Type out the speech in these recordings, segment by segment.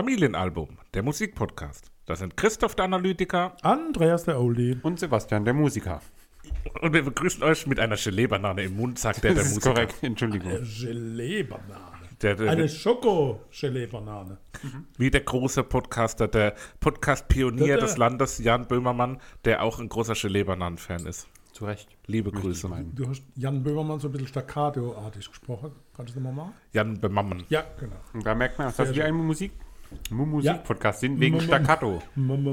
Familienalbum, der Musikpodcast. Das sind Christoph der Analytiker Andreas der Oldie. Und Sebastian, der Musiker. und wir begrüßen euch mit einer Gelee-Banane im Mund, sagt der, der Das ist Musiker. korrekt, Entschuldigung. Gelee-Banane. Der, der, Eine Schoko-Gelee-Banane. wie der große Podcaster, der Podcast-Pionier des Landes, Jan Böhmermann, der auch ein großer Gelee-Bananen-Fan ist. Zu Recht. Liebe Möchte Grüße. Du hast Jan Böhmermann so ein bisschen staccato-artig gesprochen. Kannst du das nochmal machen? Jan Böhmermann. Ja, genau. Und da merkt man, dass wir schön. ein Musik Mu-Musik-Podcast sind, wegen Staccato.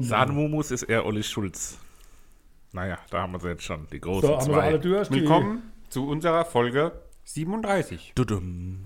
Sahnmumus ist eher Olli Schulz. Naja, da haben wir sie jetzt schon, die großen So, zwei. durch. die Willkommen zu unserer Folge 37. Dudum.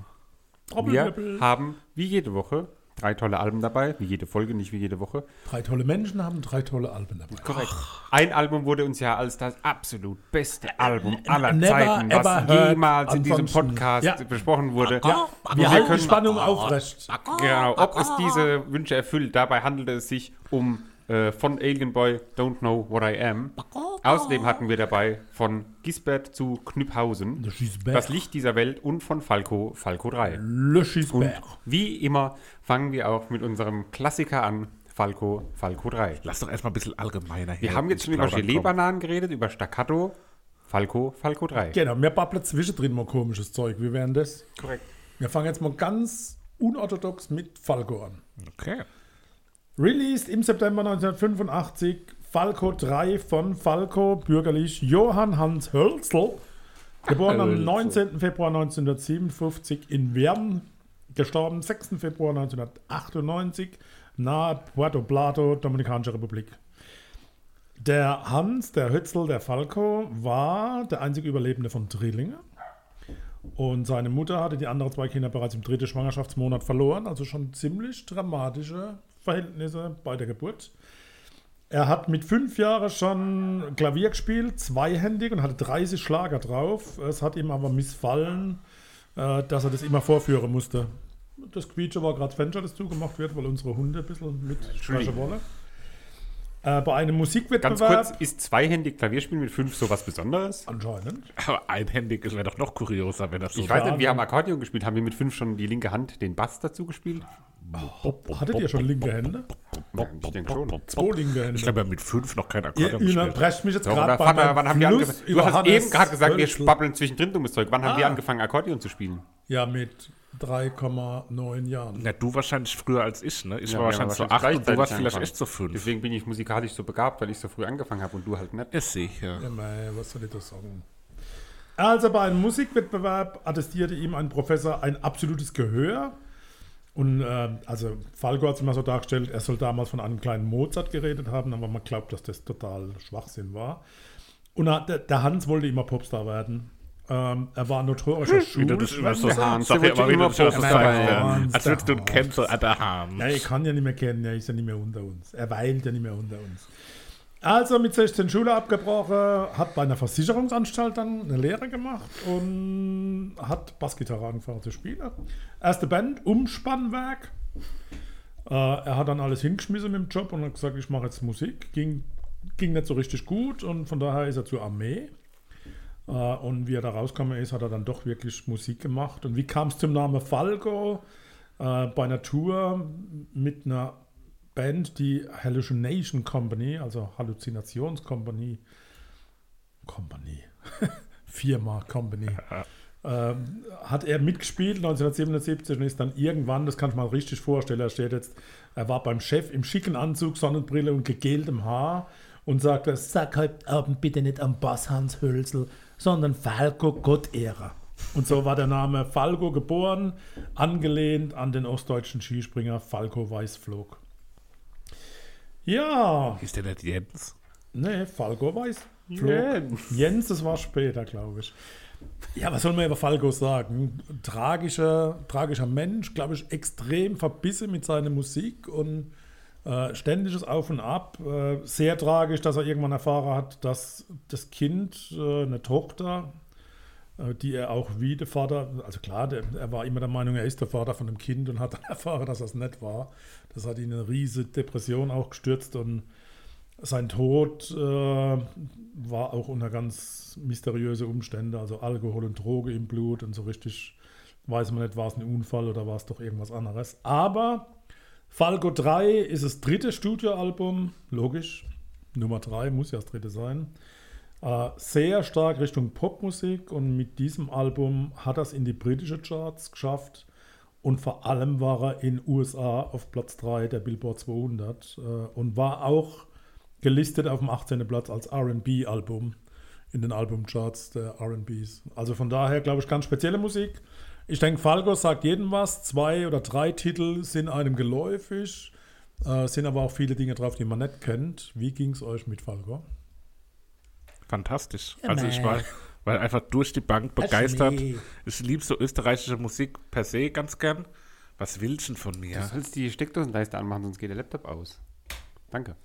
Wir haben wie jede Woche drei tolle Alben dabei. Wie jede Folge, nicht wie jede Woche. Drei tolle Menschen haben drei tolle Alben dabei. Korrekt. Ein Album wurde uns ja als das absolut beste Album aller never Zeiten, was jemals in diesem Podcast Ja. besprochen wurde. Ja, wir halten die Spannung aufrecht. Genau, ob es diese Wünsche erfüllt. Dabei handelte es sich um äh, von Alien Boy Don't Know What I Am. Außerdem hatten wir dabei von Gisbert zu Knüpphausen. Das Licht dieser Welt und von Falco Falco 3. Le Und wie immer fangen wir auch mit unserem Klassiker an, Falco Falco 3. Lass doch erstmal ein bisschen allgemeiner Wir hier haben jetzt schon über. Gelee-Bananen geredet, über Staccato, Falco Falco 3. Genau, mir babbelt zwischendrin mal komisches Zeug. Wie wären das? Korrekt. Wir fangen jetzt mal ganz unorthodox mit Falco an. Okay. Released im September 1985 Falco 3 von Falco, bürgerlich Johann Hans Hölzl, geboren am Hölzl. 19. Februar 1957 in Wern, gestorben 6. Februar 1998 nahe Puerto Plata, Dominikanische Republik. Der Hans, der Hölzl, der Falco, war der einzige Überlebende von Drillinge. Und seine Mutter hatte die anderen zwei Kinder bereits im dritten Schwangerschaftsmonat verloren, also schon ziemlich dramatische Verhältnisse bei der Geburt. Er hat mit fünf Jahren schon Klavier gespielt, zweihändig und hatte 30 Schlager drauf. Es hat ihm aber missfallen, äh, dass er das immer vorführen musste. Das Quietsche war gerade Fenster, das zugemacht wird, weil unsere Hunde ein bisschen mit sprechen wollen. Äh, bei einem Ganz Musikwettbewerb. kurz, ist zweihändig Klavierspielen mit fünf sowas Besonderes? Anscheinend. Aber einhändig wäre doch noch kurioser, wenn das so Ich weiß nicht, wir haben Akkordeon gespielt. Haben wir mit fünf schon die linke Hand den Bass dazu gespielt? Hattet ihr schon linke Hände? Ja, ich denke schon. Zwei linke Hände. Ich habe ja mit fünf noch kein Ihr Akkordeon ihr gespielt. unterbrecht mich jetzt So, gerade bei meinem wann haben wir angefangen? Du hast Hannes eben gerade gesagt, wir spabbeln zwischendrin dummes Zeug. Wann haben wir Ah. angefangen, Akkordeon zu spielen? Ja, mit 3,9 Jahren. Na, du wahrscheinlich früher als ich, ne? Ich Ja, war wahrscheinlich so acht und du warst vielleicht angefangen. echt so fünf. Deswegen bin ich musikalisch so begabt, weil ich so früh angefangen habe und du halt nicht. Ist sicher. Ja, mei, was soll ich da sagen? Also bei einem Musikwettbewerb attestierte ihm ein Professor ein absolutes Gehör. Und äh, also Falco hat es immer so dargestellt, er soll damals von einem kleinen Mozart geredet haben, aber man glaubt, dass das total Schwachsinn war. Und er, der, der Hans wollte immer Popstar werden. Ähm, er war ein notorischer Wie du das immer so Schulschwänzer. Hans. Sag wird immer, wie immer du das ja. Als würdest du ihn Hans, kennen, so der Hahn. Ja, ich kann ja nicht mehr kennen, er ist ja nicht mehr unter uns. Er weilt ja nicht mehr unter uns. Also mit 16 Schule abgebrochen, hat bei einer Versicherungsanstalt dann eine Lehre gemacht und hat Bassgitarre angefangen zu spielen. Erste Band, Umspannwerk. Äh, er hat dann alles hingeschmissen mit dem Job und hat gesagt, ich mache jetzt Musik. Ging, ging nicht so richtig gut und von daher ist er zur Armee. Äh, und wie er da rausgekommen ist, hat er dann doch wirklich Musik gemacht. Und wie kam es zum Namen Falco? Äh, bei einer Tour mit einer Band, die Hallucination Company, also Halluzinationskompanie, Company, Firma Company, ähm, hat er mitgespielt 1977 und ist dann irgendwann, das kann ich mal richtig vorstellen, er steht jetzt, er war beim Chef im schicken Anzug, Sonnenbrille und gegeltem Haar und sagte, sag heute Abend bitte nicht am Bass Hans Hölzl, sondern Falco Gottehrer. Und so war der Name Falco geboren, angelehnt an den ostdeutschen Skispringer Falco Weißflog. Ja, Ist der nicht Jens? nee, Falco Weißflog. Jens. Jens, das war später, glaube ich. Ja, was soll man über Falco sagen? Tragischer, tragischer Mensch, glaube ich, extrem verbissen mit seiner Musik und äh, ständiges Auf und Ab. Äh, sehr tragisch, dass er irgendwann erfahren hat, dass das Kind, äh, eine Tochter, die er auch wie der Vater, also klar, der, er war immer der Meinung, er ist der Vater von dem Kind und hat dann erfahren, dass das nicht war. Das hat ihn in eine riesige Depression auch gestürzt und sein Tod äh, war auch unter ganz mysteriöse Umstände, also Alkohol und Droge im Blut und so richtig weiß man nicht, war es ein Unfall oder war es doch irgendwas anderes. Aber Falco 3 ist das dritte Studioalbum, logisch. Nummer 3 muss ja das dritte sein. Äh, sehr stark Richtung Popmusik und mit diesem Album hat er es in die britische Charts geschafft und vor allem war er in USA auf Platz 3 der Billboard 200 äh, und war auch gelistet auf dem 18. Platz als RB-Album in den Albumcharts der RBs. Also von daher glaube ich ganz spezielle Musik. Ich denke, Falco sagt jedem was. Zwei oder drei Titel sind einem geläufig, äh, sind aber auch viele Dinge drauf, die man nicht kennt. Wie ging es euch mit Falco? Fantastisch. Also ich war, war einfach durch die Bank begeistert. Ich liebe so österreichische Musik per se ganz gern. Was willst du denn von Du mir? sollst die Steckdosenleiste anmachen, sonst geht der Laptop aus. Danke.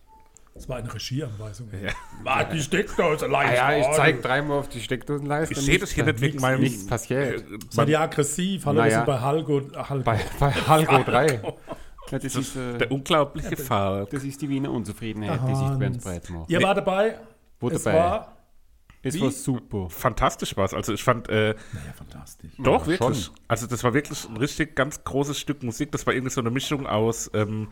Das war eine Regieanweisung. Ja. War die Steckdose Ah ja, ich zeige dreimal auf die Steckdosenleiste. Ich sehe das hier nicht wegen meinem. Nichts passiert. Äh, Seid ihr aggressiv? Hallo, Naja. wir sind bei Halgo. Halgo. Bei, bei Halgo 3. Ja, das, ist, Der äh, unglaubliche Fall. das ist die Wiener Unzufriedenheit, die sich über uns breit macht. Ihr war dabei. Wo es dabei? war. Es wie? war super. Fantastisch war es. Also ich fand, äh, Naja, fantastisch. doch, Ja, wirklich. schon. Also das war wirklich ein richtig ganz großes Stück Musik. Das war irgendwie so eine Mischung aus, ähm,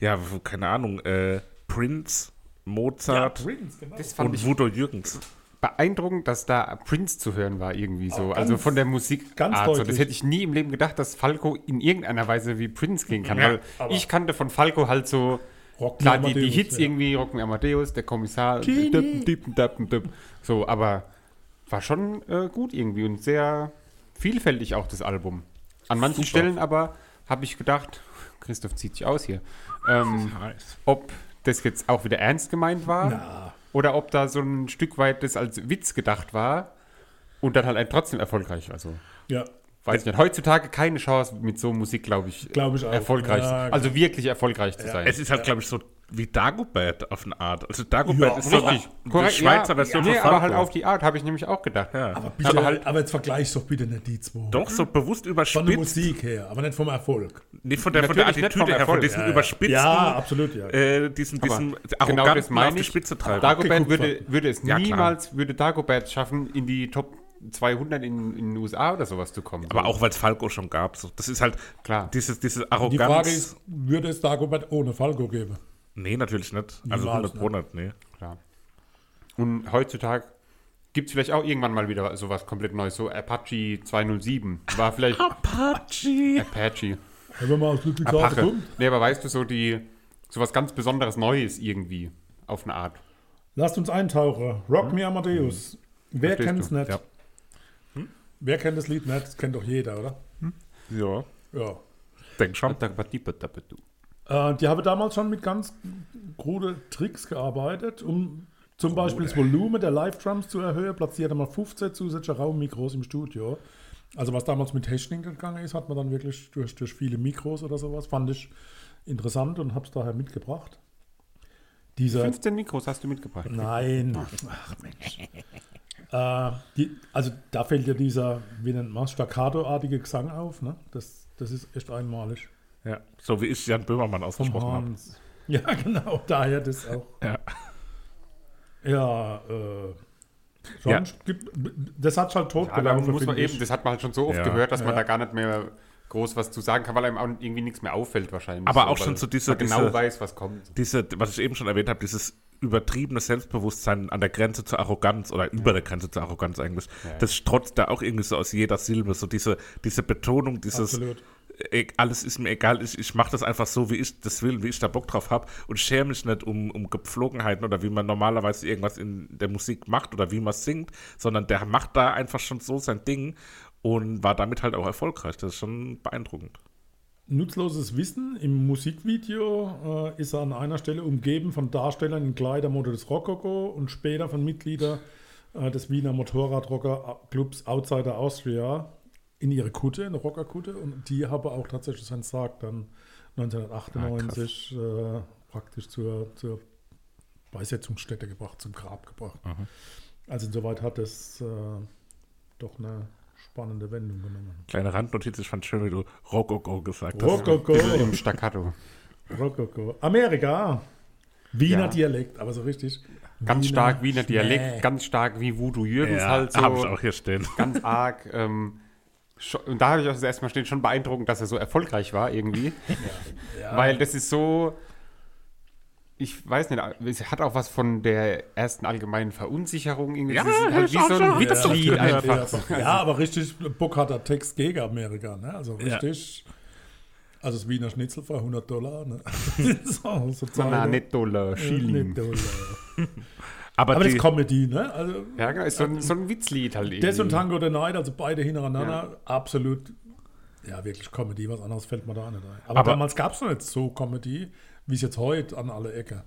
ja, keine Ahnung, äh, Prince, Mozart Prince, genau. Das fand und ich Wudo Jürgens. beeindruckend, dass da Prince zu hören war irgendwie so. ganz- also von der Musik. ganz so. Das hätte ich nie im Leben gedacht, dass Falco in irgendeiner Weise wie Prince gehen kann. Ja, weil aber- ich kannte von Falco halt so Rock klar die, die Amadeus, Hits ja. irgendwie Rocken Amadeus, der Kommissar, Genie. düppen, düppen, düppen, düppen. so, aber war schon äh, gut irgendwie und sehr vielfältig auch das Album. An manchen Super. Stellen aber habe ich gedacht, Christoph zieht sich aus hier, ähm, Heiß. ob das jetzt auch wieder ernst gemeint war Na, oder ob da so ein Stück weit das als Witz gedacht war und dann halt ein trotzdem erfolgreich. Also ja, weiß ich nicht. Heutzutage keine Chance mit so Musik, glaube ich, glaube ich auch. erfolgreich. Ja, also wirklich erfolgreich zu sein. Es ist halt, glaube ich, so wie Dagobert auf eine Art. Also Dagobert Ja, ist so Richtig. die Korrekt, Schweizer ja, Version nee, von aber halt auf die Art habe ich nämlich auch gedacht. ja. aber, bitte, aber aber, halt- jetzt vergleich doch bitte nicht die zwei. Doch, so bewusst Von der überspitzt. Musik her, aber nicht vom Erfolg. Nee, von der, von der Natürlich nicht Attitüde vom her, von Erfolg. diesem Ja, ja. überspitzten, Ja, absolut, ja. äh, diesen, Aber diesen genau das meine auf die ich. Spitze treiben. Dagobert würde, würde es Ja, niemals, würde Dagobert schaffen, in die Top 200 in, in den USA oder sowas zu kommen. Aber So. auch, weil es Falco schon gab. So. Das ist halt Klar. dieses, diese Die Arroganz. Frage ist, würde es Dagobert ohne Falco geben? nee, natürlich nicht. Also Niemals, 100 Monat, nee. Klar. Und heutzutage gibt es vielleicht auch irgendwann mal wieder sowas komplett Neues. So Apache 207 war vielleicht Apache. Apache. Wenn man aus Ludwigshafen Apache. Nee, aber weißt du, so die sowas ganz Besonderes Neues irgendwie auf eine Art. Lasst uns eintauchen. Rock Me Amadeus. Wer Verstehst kennt es du? nicht? Ja. Wer kennt das Lied nicht? Das kennt doch jeder, oder? Ja, Ja. denk schon. Äh, die haben damals schon mit ganz krude Tricks gearbeitet, um zum Beispiel das Volumen der Live-Drums zu erhöhen. Platzierte man 15 zusätzliche Raummikros im Studio. Also was damals mit Technik gegangen ist, hat man dann wirklich durch, durch viele Mikros oder sowas. Fand ich interessant und habe es daher mitgebracht. Dieser 15 Mikros hast du mitgebracht. Nein. Ach Mensch. Äh, die, also da fällt ja dieser, wie nennt man es, staccato-artige Gesang auf. Ne? Das, das ist echt einmalig. Ja. So wie ich Jan Böhmermann ausgesprochen habe. Ja, genau, daher das auch. Ja. Ja, äh, sonst gibt, das hat halt Ja, muss man finde eben, das hat man halt schon so oft Ja. gehört, dass man Ja. da gar nicht mehr groß was zu sagen kann, weil einem auch irgendwie nichts mehr auffällt wahrscheinlich. Aber auch weil schon so diese- man genau diese- weiß, was kommt. Diese, was ich eben schon erwähnt habe, dieses übertriebene Selbstbewusstsein an der Grenze zur Arroganz oder über der Grenze zur Arroganz eigentlich, das strotzt da auch irgendwie so aus jeder Silbe. So diese, diese Betonung, dieses Absolut. e- alles ist mir egal, ich, ich mache das einfach so, wie ich das will, wie ich da Bock drauf habe und schäme mich nicht um, um Gepflogenheiten oder wie man normalerweise irgendwas in der Musik macht oder wie man singt, sondern der macht da einfach schon so sein Ding und war damit halt auch erfolgreich. Das ist schon beeindruckend. Nutzloses Wissen. Im Musikvideo äh, ist er an einer Stelle umgeben von Darstellern in Kleidermode des Rococo und später von Mitgliedern äh, des Wiener Motorradrocker-Clubs Outsider Austria in ihre Kutte, eine Rockerkutte. Und die haben auch tatsächlich seinen Sarg dann 1998 äh, praktisch zur, zur Beisetzungsstätte gebracht, zum Grab gebracht. Also insoweit hat es äh, doch eine spannende Wendung genommen. Kleine Randnotiz, ich fand schön, wie du Rococo gesagt hast. Rococo. Im Staccato. Rococo. Amerika. Wiener Ja. Dialekt, aber so richtig. Ganz stark Wiener Schmäh. Dialekt, ganz stark wie Voodoo Jürgens Ja, halt so. habe ich auch hier stehen. Ganz arg. Ähm, Und da habe ich auch das erste Mal stehen, schon beeindruckend, dass er so erfolgreich war irgendwie. Weil das ist so, ich weiß nicht, es hat auch was von der ersten allgemeinen Verunsicherung irgendwie. Ja, das halt wie so ein Witzlied gehört. einfach. Ja, ja, aber richtig Burkharder Text gegen Amerika, ne? Also Ja. richtig. Also das Wiener Schnitzel für 100 Dollar, ne? so, so Na, nicht Dollar, Ja, Schilling. nicht Dollar. Aber, Aber das die, ist Comedy, ne? Also Ja, genau, ist so ein, so ein Witzlied halt das und Tango the Night, also beide hintereinander, absolut, ja, wirklich Comedy, was anderes fällt mir da nicht ein. Aber, Aber- damals gab es noch nicht so Comedy, wie es jetzt heute an alle Ecke.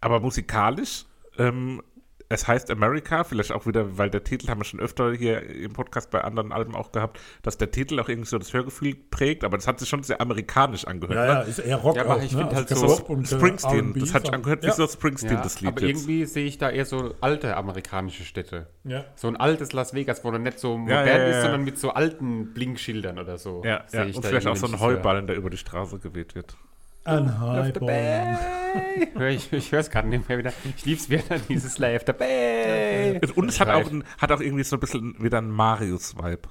aber musikalisch, ähm, es heißt America, vielleicht auch wieder, weil der Titel haben wir schon öfter hier im Podcast bei anderen Alben auch gehabt, dass der Titel auch irgendwie so das Hörgefühl prägt, aber das hat sich schon sehr amerikanisch angehört. Ja, ne? ja, ist eher Rock Ja, aber auch, ich ne? find halt kein so Rock und, äh, Springsteen, das hat sich angehört wie ja. so Springsteen, ja, das Lied aber jetzt. irgendwie sehe ich da eher so alte amerikanische Städte. Ja. So ein altes Las Vegas, wo dann nicht so modern ja, ja, ist, ja. sondern mit so alten Blinkschildern oder so. Ja, sehe ja. ich und da vielleicht auch so ein höre. Heuballen, der über die Straße geweht wird. Ein High ich ich höre es gerade nicht mehr wieder. Ich lieb's wieder, dieses the Bay. Und es hat auch, ein, hat auch irgendwie so ein bisschen wieder einen Marius-Vibe.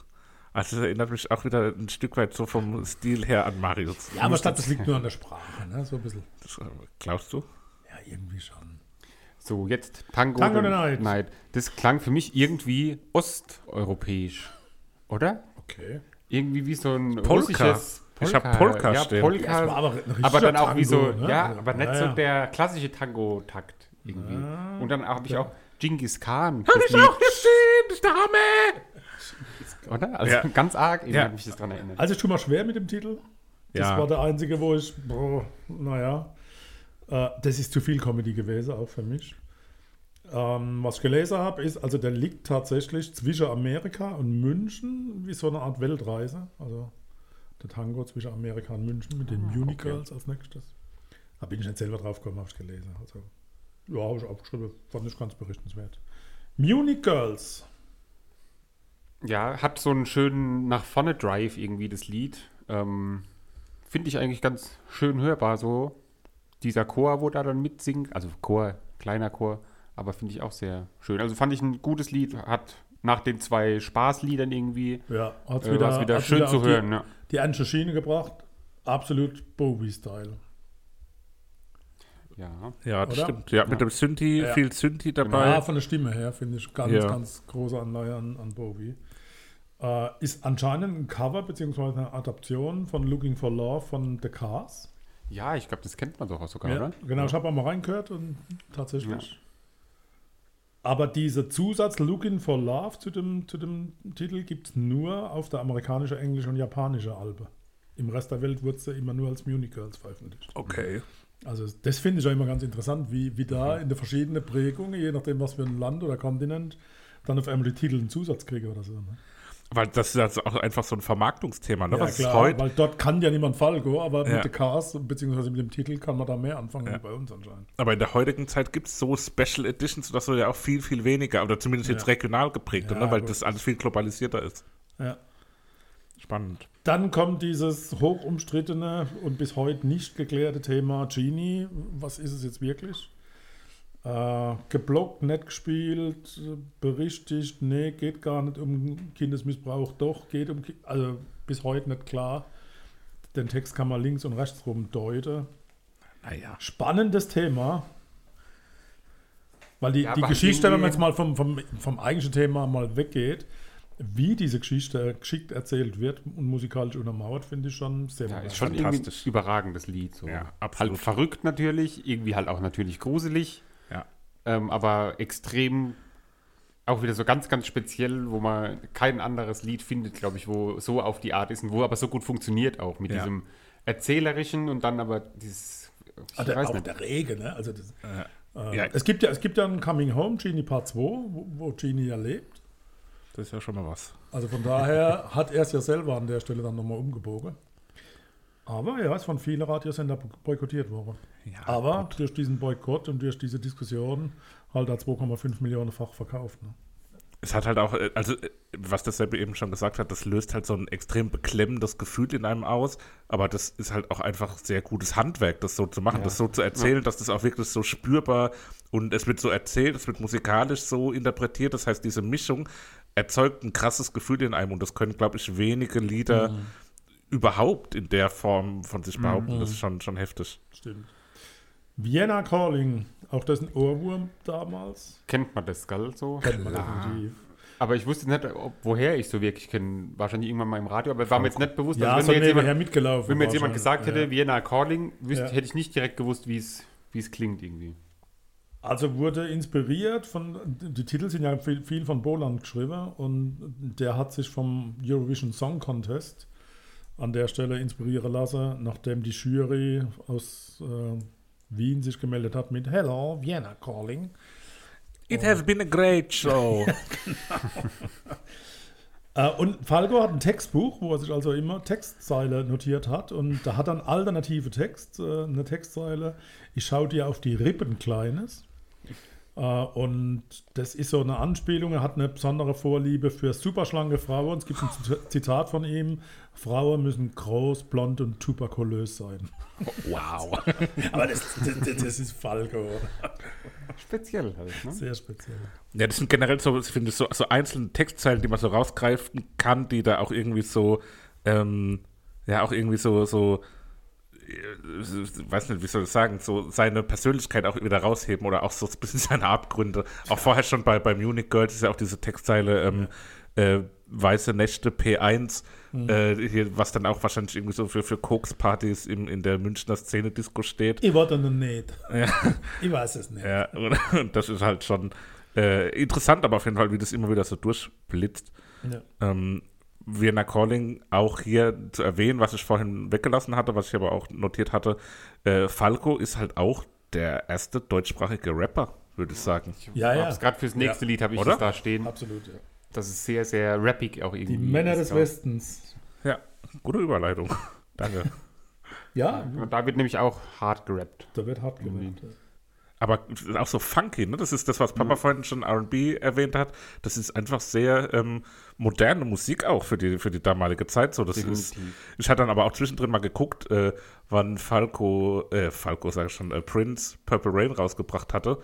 Also es erinnert mich auch wieder ein Stück weit so vom Stil her an Marius. Ja, aber ich glaube, das liegt nur an der Sprache, ne? So ein bisschen. Das, äh, glaubst du? Ja, irgendwie schon. So, jetzt Tango, Tango the the Night. Das klang für mich irgendwie osteuropäisch. Oder? Okay. Irgendwie wie so ein Polka. russisches Ich hab Polka ja, stehen. Polka. Ja, aber aber dann auch wie so, Tango, ne? ja, Also, aber nicht ja, so der klassische Tango-Takt irgendwie. Und dann habe ich auch Genghis Khan. Hab das ich auch gesehen, das ist der Hammer! Oder? Also Ja. ganz arg, irgendwie Ja. mich das dran erinnert. Also ich tue mal schwer mit dem Titel. Das Ja. war der einzige, wo ich, boah, naja, äh, das ist zu viel Comedy gewesen, auch für mich. Ähm, was ich gelesen habe, ist, also der liegt tatsächlich zwischen Amerika und München, wie so eine Art Weltreise. Also der Tango zwischen Amerika und München mit den Munich Girls als nächstes. Da bin ich nicht selber drauf gekommen, habe ich gelesen. Also, ja, habe ich aufgeschrieben, fand ich ganz berichtenswert. Munich Girls. Ja, hat so einen schönen nach vorne Drive irgendwie das Lied. Ähm, Finde ich eigentlich ganz schön hörbar so. Dieser Chor, wo da dann mitsingt, also Chor, kleiner Chor, aber finde ich auch sehr schön. Also fand ich ein gutes Lied, hat nach den zwei Spaßliedern irgendwie Ja, hat äh, wieder hat's schön auf zu die, hören. Ja. Die ernste Schiene gebracht. Absolut Bowie-Style. ja. Ja, das Oder? stimmt. Ja, mit dem Synthi, Ja. viel Synthi Ja, dabei. von der Stimme her finde ich ganz, Ja. ganz große Anleihe an, an Bowie. Äh, ist anscheinend ein Cover bzw. eine Adaption von Looking for Love von The Cars. ja, ich glaube, das kennt man doch auch sogar, Ja, oder? genau, ich habe auch mal reingehört und tatsächlich. Aber dieser Zusatz Looking for Love zu dem, zu dem Titel gibt es nur auf der amerikanischen, englischen und japanischen Albe. Im Rest der Welt wurde es ja immer nur als Munich Girls veröffentlicht. Okay. Also das finde ich auch immer ganz interessant, wie, wie da in der verschiedenen Prägungen, je nachdem was für ein Land oder Kontinent, dann auf einmal die Titel einen Zusatz kriege oder so. Ne? Weil das ist also auch einfach so ein Vermarktungsthema, ne? Ja, Was klar, heute weil dort kann ja niemand Falco, aber Ja. mit der Cars bzw. mit dem Titel kann man da mehr anfangen Ja. wie bei uns anscheinend. Aber in der heutigen Zeit gibt es so Special Editions, dass so ja auch viel, viel weniger, oder zumindest jetzt regional geprägt, ne? weil gut. das alles viel globalisierter ist. Ja. Spannend. Dann kommt dieses hoch umstrittene und bis heute nicht geklärte Thema Genie. Was ist es jetzt wirklich? Äh, geblockt, nicht gespielt, berichtigt, nee, geht gar nicht um Kindesmissbrauch, doch, geht um, also bis heute nicht klar. Den Text kann man links und rechts rum deuten. Naja. Spannendes Thema. Weil die, Ja, die Geschichte, wenn man jetzt mal vom, vom, vom eigentlichen Thema mal weggeht, wie diese Geschichte geschickt erzählt wird und musikalisch untermauert, finde ich schon sehr Ja, ist schon Fantastisch. überragendes Lied. So. Ja, absolut. Halt verrückt natürlich, irgendwie halt auch natürlich gruselig. Ähm, aber extrem auch wieder so ganz, ganz speziell, wo man kein anderes Lied findet, glaube ich, wo so auf die Art ist und wo aber so gut funktioniert auch mit Ja. diesem erzählerischen und dann aber dieses, ich der, weiß auch nicht. der Rege, ne? Also das, äh, Ja. es, gibt ja, es gibt ja ein Coming Home, Genie Part 2, wo, wo Genie ja lebt. Das ist ja schon mal was. Also von daher hat er es ja selber an der Stelle dann nochmal umgebogen. Aber ja, ist von vielen Radiosender boykottiert worden. Ja, Aber durch diesen Boykott und durch diese Diskussion halt da 2,5 Millionenfach verkauft. Ne? Es hat halt auch, äh, also äh, was das eben schon gesagt hat, das löst halt so ein extrem beklemmendes Gefühl in einem aus, aber das ist halt auch einfach sehr gutes Handwerk, das so zu machen, Ja. das so zu erzählen, dass das auch wirklich so spürbar und es wird so erzählt, es wird musikalisch so interpretiert, das heißt diese Mischung erzeugt ein krasses Gefühl in einem und das können, glaube ich, wenige Lieder Mhm. Überhaupt in der Form von sich behaupten. Mhm. Das ist schon, schon heftig. Stimmt. Vienna Calling, auch das ein Ohrwurm damals. Kennt man das, gell? So? Kennt man Ja. definitiv. Aber ich wusste nicht, ob, woher ich so wirklich kenne. Wahrscheinlich irgendwann mal im Radio, aber war mir jetzt nicht bewusst. Ja, Also so wenn, mir jetzt nebenher jemand, mitgelaufen. wenn mir jetzt jemand gesagt hätte, Vienna Calling, wüsste, Ja. hätte ich nicht direkt gewusst, wie es wie es klingt irgendwie. Also wurde inspiriert von, die Titel sind ja viel, viel von Boland geschrieben und der hat sich vom Eurovision Song Contest an der Stelle inspirieren lassen, nachdem die Jury aus äh, Wien sich gemeldet hat mit Hello, Vienna Calling. It has been a great show. Äh, und Falco hat ein Textbuch, wo er sich also immer Textzeile notiert hat und da hat dann alternative Text, äh, eine Textzeile. Ich schaue dir auf die Rippen, Kleines. Äh, und das ist so eine Anspielung. Er hat eine besondere Vorliebe für superschlanke Frauen. Es gibt ein Zit- Zitat von ihm: Frauen müssen groß, blond und tuberkulös sein. wow. Aber das, das, das ist Falco. Speziell halt, ne? Sehr speziell. Ja, das sind generell so, ich finde, so, so einzelne Textzeilen, die man so rausgreifen kann, die da auch irgendwie so, ähm, ja, auch irgendwie so, so, weiß nicht, wie soll ich sagen, so seine Persönlichkeit auch wieder rausheben oder auch so ein bisschen seine Abgründe. Auch vorher schon bei, bei Munich Girls ist ja auch diese Textzeile, ähm, äh, Weiße Nächte P1, äh, hier, was dann auch wahrscheinlich irgendwie so für, für Kokspartys im, in der Münchner Szene-Disco steht. Ich wollte noch nicht. Ja. Ich weiß es nicht. Ja, und, und das ist halt schon äh, interessant, aber auf jeden Fall, wie das immer wieder so durchblitzt. Ja. Ähm, Vienna Calling auch hier zu erwähnen, was ich vorhin weggelassen hatte, was ich aber auch notiert hatte. Äh, Falco ist halt auch der erste deutschsprachige Rapper, würde ich sagen. Ja, ja. Hab's Gerade fürs nächste Lied habe ich Oder? das da stehen. Absolut, ja. Das ist sehr, sehr rappig auch irgendwie. Die Männer des Westens. Ja, gute Überleitung. Danke. Ja, Und da wird nämlich auch hart gerappt. da wird hart Irgendwie. gemacht. Aber auch so funky, ne? Das ist das, was Papa vorhin schon RB erwähnt hat. Das ist einfach sehr ähm, moderne Musik auch für die, für die damalige Zeit. So, das ist, ich hatte dann aber auch zwischendrin mal geguckt, äh, wann Falco, äh, Falco sag ich schon, äh, Prince Purple Rain rausgebracht hatte,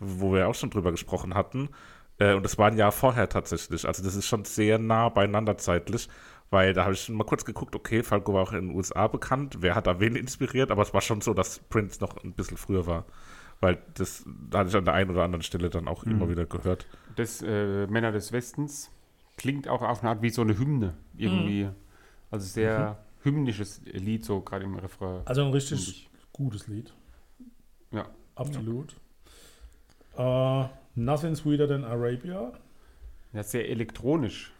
wo wir auch schon drüber gesprochen hatten. Äh, und das war ein Jahr vorher tatsächlich. Also das ist schon sehr nah beieinander zeitlich. Weil da habe ich mal kurz geguckt, okay, Falco war auch in den USA bekannt. Wer hat da wen inspiriert? Aber es war schon so, dass Prince noch ein bisschen früher war. Weil das da hatte ich an der einen oder anderen Stelle dann auch immer wieder gehört. Das äh, Männer des Westens klingt auch auf eine Art wie so eine Hymne irgendwie. Also sehr hymnisches Lied, so gerade im Refrain. Also ein richtig ich. gutes Lied. Ja. Absolut. Äh, Nothing Sweeter Than Arabia. Ja, sehr elektronisch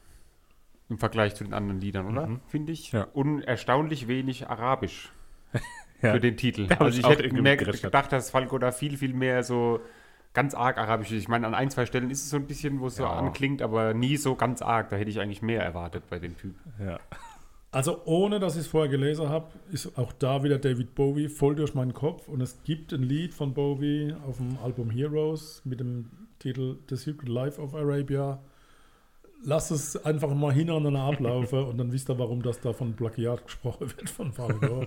im Vergleich zu den anderen Liedern, oder? Mhm. Finde ich. Ja. Und erstaunlich wenig arabisch Ja. für den Titel. Da Also ich hätte irgendwie mehr gedacht, dass Falco da viel, viel mehr so ganz arg arabisch ist. Ich meine, an ein, zwei Stellen ist es so ein bisschen, wo es so Ja. anklingt, aber nie so ganz arg. Da hätte ich eigentlich mehr erwartet bei dem Typ. Ja. Also ohne, dass ich es vorher gelesen habe, ist auch da wieder David Bowie voll durch meinen Kopf. Und es gibt ein Lied von Bowie auf dem Album Heroes mit dem Titel The Secret Life of Arabia. Lass es einfach mal hintereinander ablaufen und dann wisst ihr, warum das da von Plagiat gesprochen wird von Falco.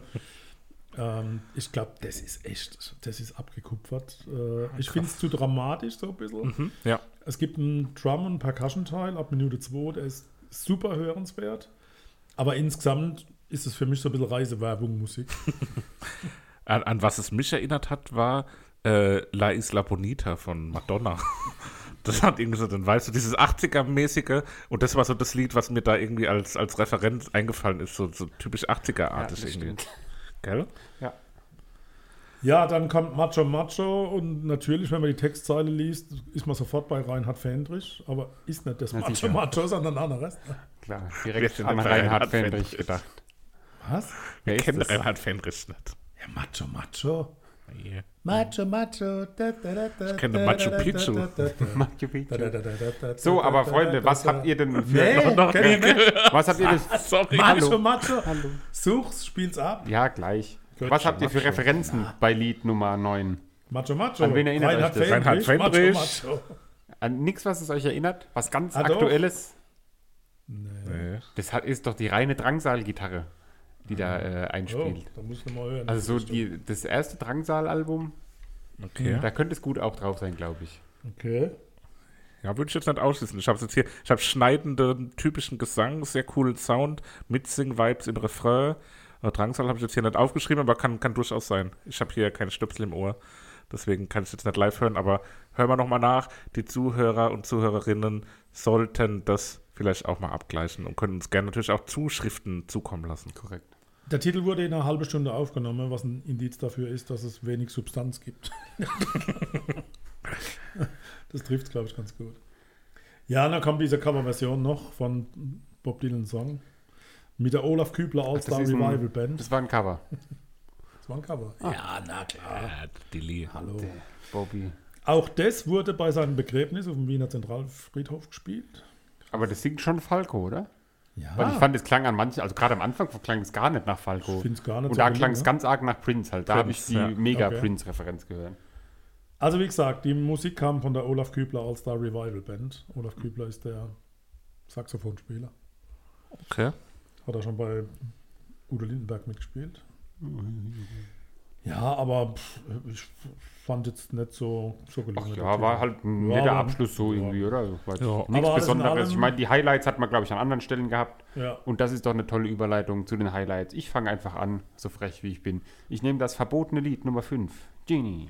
Ähm, ich glaube, das ist echt, das ist abgekupfert. Äh, ich finde es zu dramatisch so ein bisschen. Mhm. Ja. Es gibt einen Drum- und Percussion-Teil ab Minute 2, der ist super hörenswert. Aber insgesamt ist es für mich so ein bisschen Reisewerbung, Musik. An, an was es mich erinnert hat, war äh, La Isla Bonita von Madonna. Das hat irgendwie so, dann weißt du, dieses 80er-mäßige und das war so das Lied, was mir da irgendwie als, als Referenz eingefallen ist, so, so typisch 80er-artig das irgendwie. stimmt. Gell? Ja. Ja, dann kommt Macho Macho und natürlich, wenn man die Textzeile liest, ist man sofort bei Reinhard Fendrich, aber ist nicht das Na, Macho sicher. Macho, sondern anderes. Klar, direkt an Reinhard Reinhard Fendrich gedacht. Was? Wer Ich ist kenne das? Reinhard Fendrich nicht. Ja, Macho Macho. Macho Macho. Da, da, da, da, Ich kenne Machu Picchu. Machu Picchu. So, aber Freunde, was habt ihr denn für, Nee, noch nicht. was habt ihr denn, Sorry. Macho Hallo. Macho. Hallo. Such's, spiel's ab. ja, gleich. Gut, Was habt ihr für. Referenzen bei Lied Nummer 9? Macho Macho. An wen erinnert Reinhard euch das? Reinhard Fendrich. Fendrich. Macho Macho. An nichts, was es euch erinnert? Was ganz Ah, doch. Aktuelles? Nee. Das hat, ist doch die reine Drangsal-Gitarre, die da äh, Oh, einspielt. da muss ich noch mal hören. Also so die, das erste Drangsal-Album, Okay. da könnte es gut auch drauf sein, glaube ich. Okay. Ja, würde ich jetzt nicht ausschließen. Ich habe jetzt hier, ich habe schneidenden, typischen Gesang, sehr coolen Sound, Mitsing-Vibes im Refrain. Äh, Drangsal habe ich jetzt hier nicht aufgeschrieben, aber kann, kann durchaus sein. Ich habe hier keine Stöpsel im Ohr. Deswegen kann ich jetzt nicht live hören, aber hören wir nochmal nach. Die Zuhörer und Zuhörerinnen sollten das vielleicht auch mal abgleichen und können uns gerne natürlich auch Zuschriften zukommen lassen. Korrekt. Der Titel wurde in einer halben Stunde aufgenommen, was ein Indiz dafür ist, dass es wenig Substanz gibt. das trifft glaube ich, ganz gut. Ja, dann kommt diese Coverversion noch von Bob Dylan Song mit der Olaf Kübler All-Star ist ein- Revival Band. Das war ein Cover. Das war ein Cover. Ja, na klar. Dilly. Hallo. Bobby. Auch das wurde bei seinem Begräbnis auf dem Wiener Zentralfriedhof gespielt. Aber das singt schon Falco, oder? Ja, Weil ich fand, es klang an manchen, also gerade am Anfang klang es gar nicht nach Falco. Ich find's gar nicht Und so da klang es ne? ganz arg nach Prince halt. Da habe ich die ja. mega Okay. Prince-Referenz gehört. Also wie gesagt, die Musik kam von der Olaf Kübler All-Star Revival Band. Olaf Kübler ist der Saxophonspieler. Okay. Hat er schon bei Udo Lindenberg mitgespielt. Ja, aber pff, ich fand jetzt nicht so, so gelungen. Ach ja, war halt ein Ja, netter aber- Abschluss so ja. irgendwie, oder? Also, war jetzt Ja. Nichts Besonderes. allem- Ich meine, die Highlights hat man, glaube ich, an anderen Stellen gehabt. Ja. Und das ist doch eine tolle Überleitung zu den Highlights. Ich fange einfach an, so frech wie ich bin. Ich nehme das verbotene Lied Nummer 5. Genie.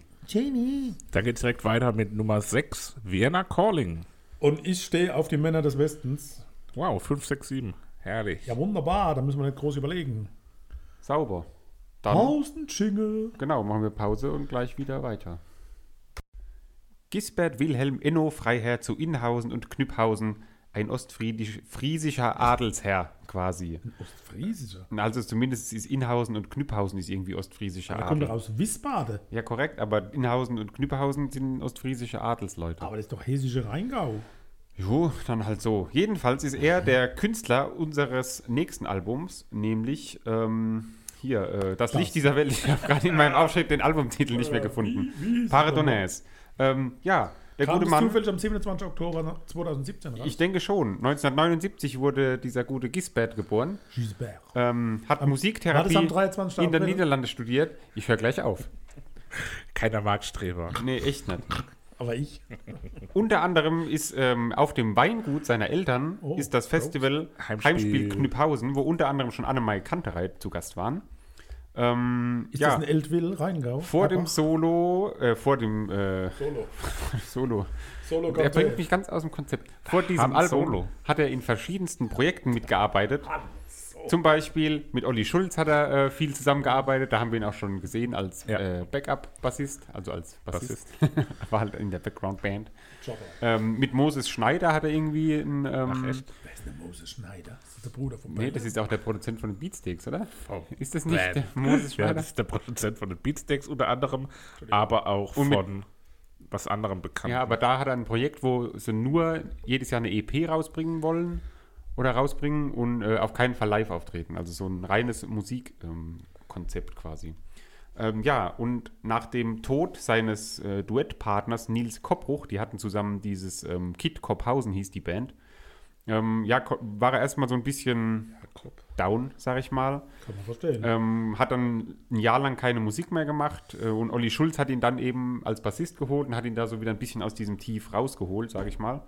Dann geht es direkt weiter mit Nummer 6, Vienna Calling. Und ich stehe auf die Männer des Westens. Wow, 5, 6, 7. Herrlich. Ja, wunderbar, da müssen wir nicht groß überlegen. Sauber. Dann, Tausend Jingle. genau, machen wir Pause und gleich wieder weiter. Gisbert Wilhelm Enno Freiherr zu Inhausen und Knüpphausen, ein ostfriesischer Adelsherr quasi. Ostfriesischer. Also zumindest ist Inhausen und Knüpphausen ist irgendwie ostfriesischer Der kommt doch Adel. aus Wiesbaden. Ja, korrekt, aber Inhausen und Knüpphausen sind ostfriesische Adelsleute. Aber das ist doch hessische Rheingau. Jo, dann halt so. Jedenfalls ist er der Künstler unseres nächsten Albums, nämlich ähm, hier, äh, Das, Das. Licht dieser Welt. Ich habe gerade in meinem Aufschrieb den Albumtitel nicht mehr gefunden. Wie- Pardonnez. Ähm, ja, der Kam gute das Mann. zufällig am 27. Oktober 2017 raus? Ich denke schon. 1979 wurde dieser gute Gisbert geboren. Gisbert. Ähm, hat Musiktherapie am 23. in den? Niederlanden studiert. Ich höre gleich auf. Keiner Marktstreber. Nee, echt nicht. Aber ich. Unter anderem ist ähm, auf dem Weingut seiner Eltern Oh, ist das Festival Heimspiel. Heimspiel, Knüpphausen, wo unter anderem schon Annemai Kantereit zu Gast waren. Ähm, Ist ja, das ein Eltville, Rheingau? vor dem? Solo, äh, vor dem äh, Solo. Solo. Solo Er bringt mich ganz aus dem Konzept. Vor diesem Han Album Solo. hat er in verschiedensten Projekten mitgearbeitet. Zum Beispiel mit Olli Schulz hat er äh, viel zusammengearbeitet. Da haben wir ihn auch schon gesehen als Ja. äh, Backup-Bassist, also als Bassist. War halt in der Background-Band. Ähm, mit Moses Schneider hat er irgendwie ein. Ähm, Ach, echt? Wer ist denn Moses Schneider? Das ist der Bruder von Nee, Bella. das ist auch der Produzent von den Beatsteaks, oder? Oh, Ist das nicht Bam. der Moses Ja, Schneider? das ist der Produzent von den Beatsteaks unter anderem, aber auch Und mit- von was anderem bekannt. Ja, aber da hat er ein Projekt, wo sie nur jedes Jahr eine EP rausbringen wollen oder rausbringen und äh, auf keinen Fall live auftreten. Also so ein reines Musikkonzept ähm, quasi. Ähm, ja, und nach dem Tod seines äh, Duettpartners Nils Koppruch, die hatten zusammen dieses ähm, Kid Kopphausen hieß die Band, ähm, ja, war er erstmal so ein bisschen down, sag ich mal. Kann man verstehen. Ähm, hat dann ein Jahr lang keine Musik mehr gemacht äh, und Olli Schulz hat ihn dann eben als Bassist geholt und hat ihn da so wieder ein bisschen aus diesem Tief rausgeholt, sag ich mal.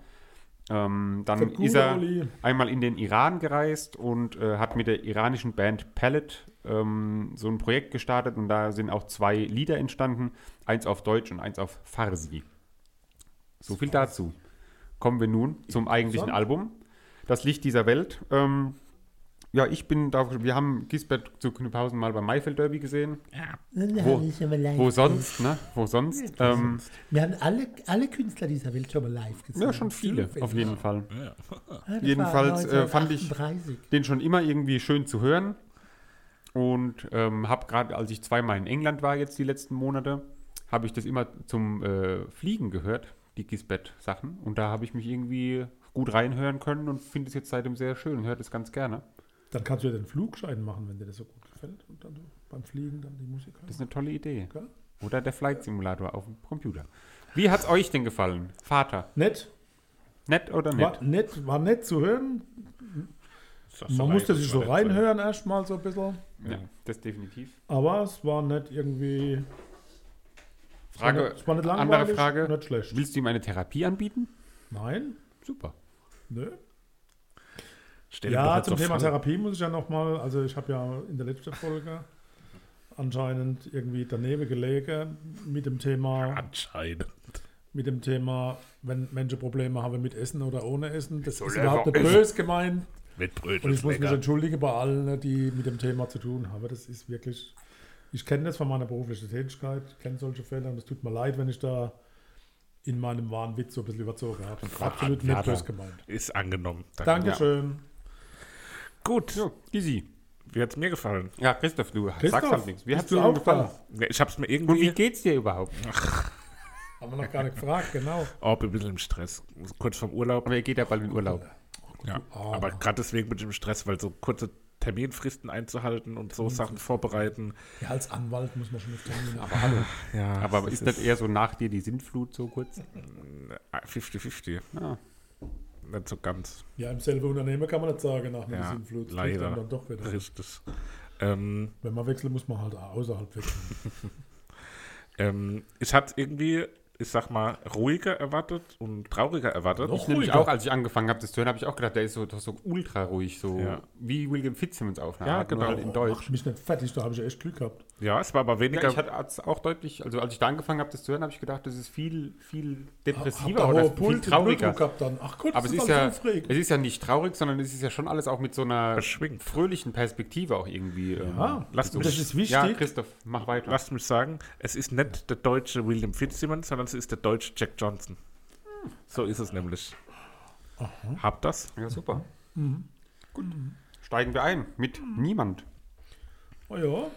Ähm, dann Für ist er Olli. einmal in den Iran gereist und äh, hat mit der iranischen Band Palette ähm, so ein Projekt gestartet und da sind auch zwei Lieder entstanden, eins auf Deutsch und eins auf Farsi. So viel dazu. Kommen wir nun zum eigentlichen. Album. Das Licht dieser Welt. Ähm, ja, ich bin da, wir haben Gisbert zu Knüpphausen mal beim Maifeld Derby gesehen. Wo, wo sonst, ne? Wo sonst? Ähm, Wir haben alle, alle Künstler dieser Welt schon mal live gesehen. ja, schon viele, auf jeden Fall. Ja, Jedenfalls, äh, fand ich- 1938. Den schon immer irgendwie schön zu hören. Und ähm, habe gerade, als ich zweimal in England war, jetzt die letzten Monate, habe ich das immer zum äh, Fliegen gehört, die Gisbert-Sachen. Und da habe ich mich irgendwie gut reinhören können und finde es jetzt seitdem sehr schön und höre es ganz gerne. Dann kannst du ja den Flugschein machen, wenn dir das so gut gefällt. Und dann beim Fliegen dann die Musik hören. Das ist eine tolle Idee. Gell? Oder der Flight Simulator auf dem Computer. Wie hat es euch denn gefallen? Vater, Nett. nett oder nett? War nett, war nett zu hören. Man musste sich so reinhören erstmal so ein bisschen. Ja, das definitiv. Aber es war nicht irgendwie. Frage, es war nicht andere langweilig, Frage. Nicht schlecht. Willst du ihm eine Therapie anbieten? Nein? Super. Nö. Stell Ja, zum Thema Fragen. Therapie muss ich ja nochmal, also ich habe ja in der letzten Folge anscheinend irgendwie daneben gelegen mit dem Thema, Anscheinend. mit dem Thema, wenn Menschen Probleme haben mit Essen oder ohne Essen. Das ist er überhaupt nicht böse gemeint. Mit Brötchen. Und ich muss mich entschuldigen bei allen, die mit dem Thema zu tun haben. Das ist wirklich, ich kenne das von meiner beruflichen Tätigkeit, ich kenne solche Fälle und es tut mir leid, wenn ich da in meinem wahren Witz so ein bisschen überzogen habe. Absolut nicht böse gemeint. Ist angenommen. Danke. Dankeschön. Gut, Ja, easy. wie hat es mir gefallen? Ja, Christoph, du sagst Christoph, halt nichts. Wie hat's du dir auch gefallen? da? Ja, ich habe es mir Und wie irgendwie. geht's dir überhaupt? Haben wir noch gar nicht gefragt, genau. Oh, bin ein bisschen im Stress. Kurz vorm Urlaub. Aber ihr geht ja bald in Urlaub. Ja. Armer. Aber gerade deswegen bin ich im Stress, weil so kurze Terminfristen einzuhalten und so Sachen vorbereiten. Ja, als Anwalt muss man schon auf Termine Aber hallo. Ja, Aber das ist nicht eher so nach dir die Sintflut so kurz? 50-50. Ja. Nicht so ganz. Ja, im selben Unternehmen kann man nicht sagen, nach einer Ja, Sinnflut. Das leider. Dann doch wieder. Richtig. Ähm, Wenn man wechselt, muss man halt auch außerhalb wechseln. ähm, ich hatte irgendwie, ich sag mal, ruhiger erwartet und trauriger erwartet. Noch Ich nämlich ruhiger. auch, als ich angefangen habe, das zu hören, habe ich auch gedacht, der ist so, so ultra ruhig, so Ja. wie William Fitzsimmons auf Ja, Art, genau. halt in Deutsch. Mach mich nicht fertig, da habe ich ja echt Glück gehabt. Ja, es war aber Ja, weniger. ich hatte auch deutlich, also als ich da angefangen habe, das zu hören, habe ich gedacht, das ist viel, viel Hab depressiver da oder hohe viel trauriger. Ach Gott, Aber es das ist, ja, alles aufregend. es ist ja nicht traurig, sondern es ist ja schon alles auch mit so einer Beschwingt. fröhlichen Perspektive auch irgendwie. ähm, Ja, Lass das mich- ist wichtig. ja, Christoph, mach weiter. Lass mich sagen, es ist nicht der deutsche William Fitzsimmons, sondern es ist der deutsche Jack Johnson. So ist es nämlich. Habt das? Ja, super. Mhm. Gut. Steigen wir ein mit niemand. Oh ja.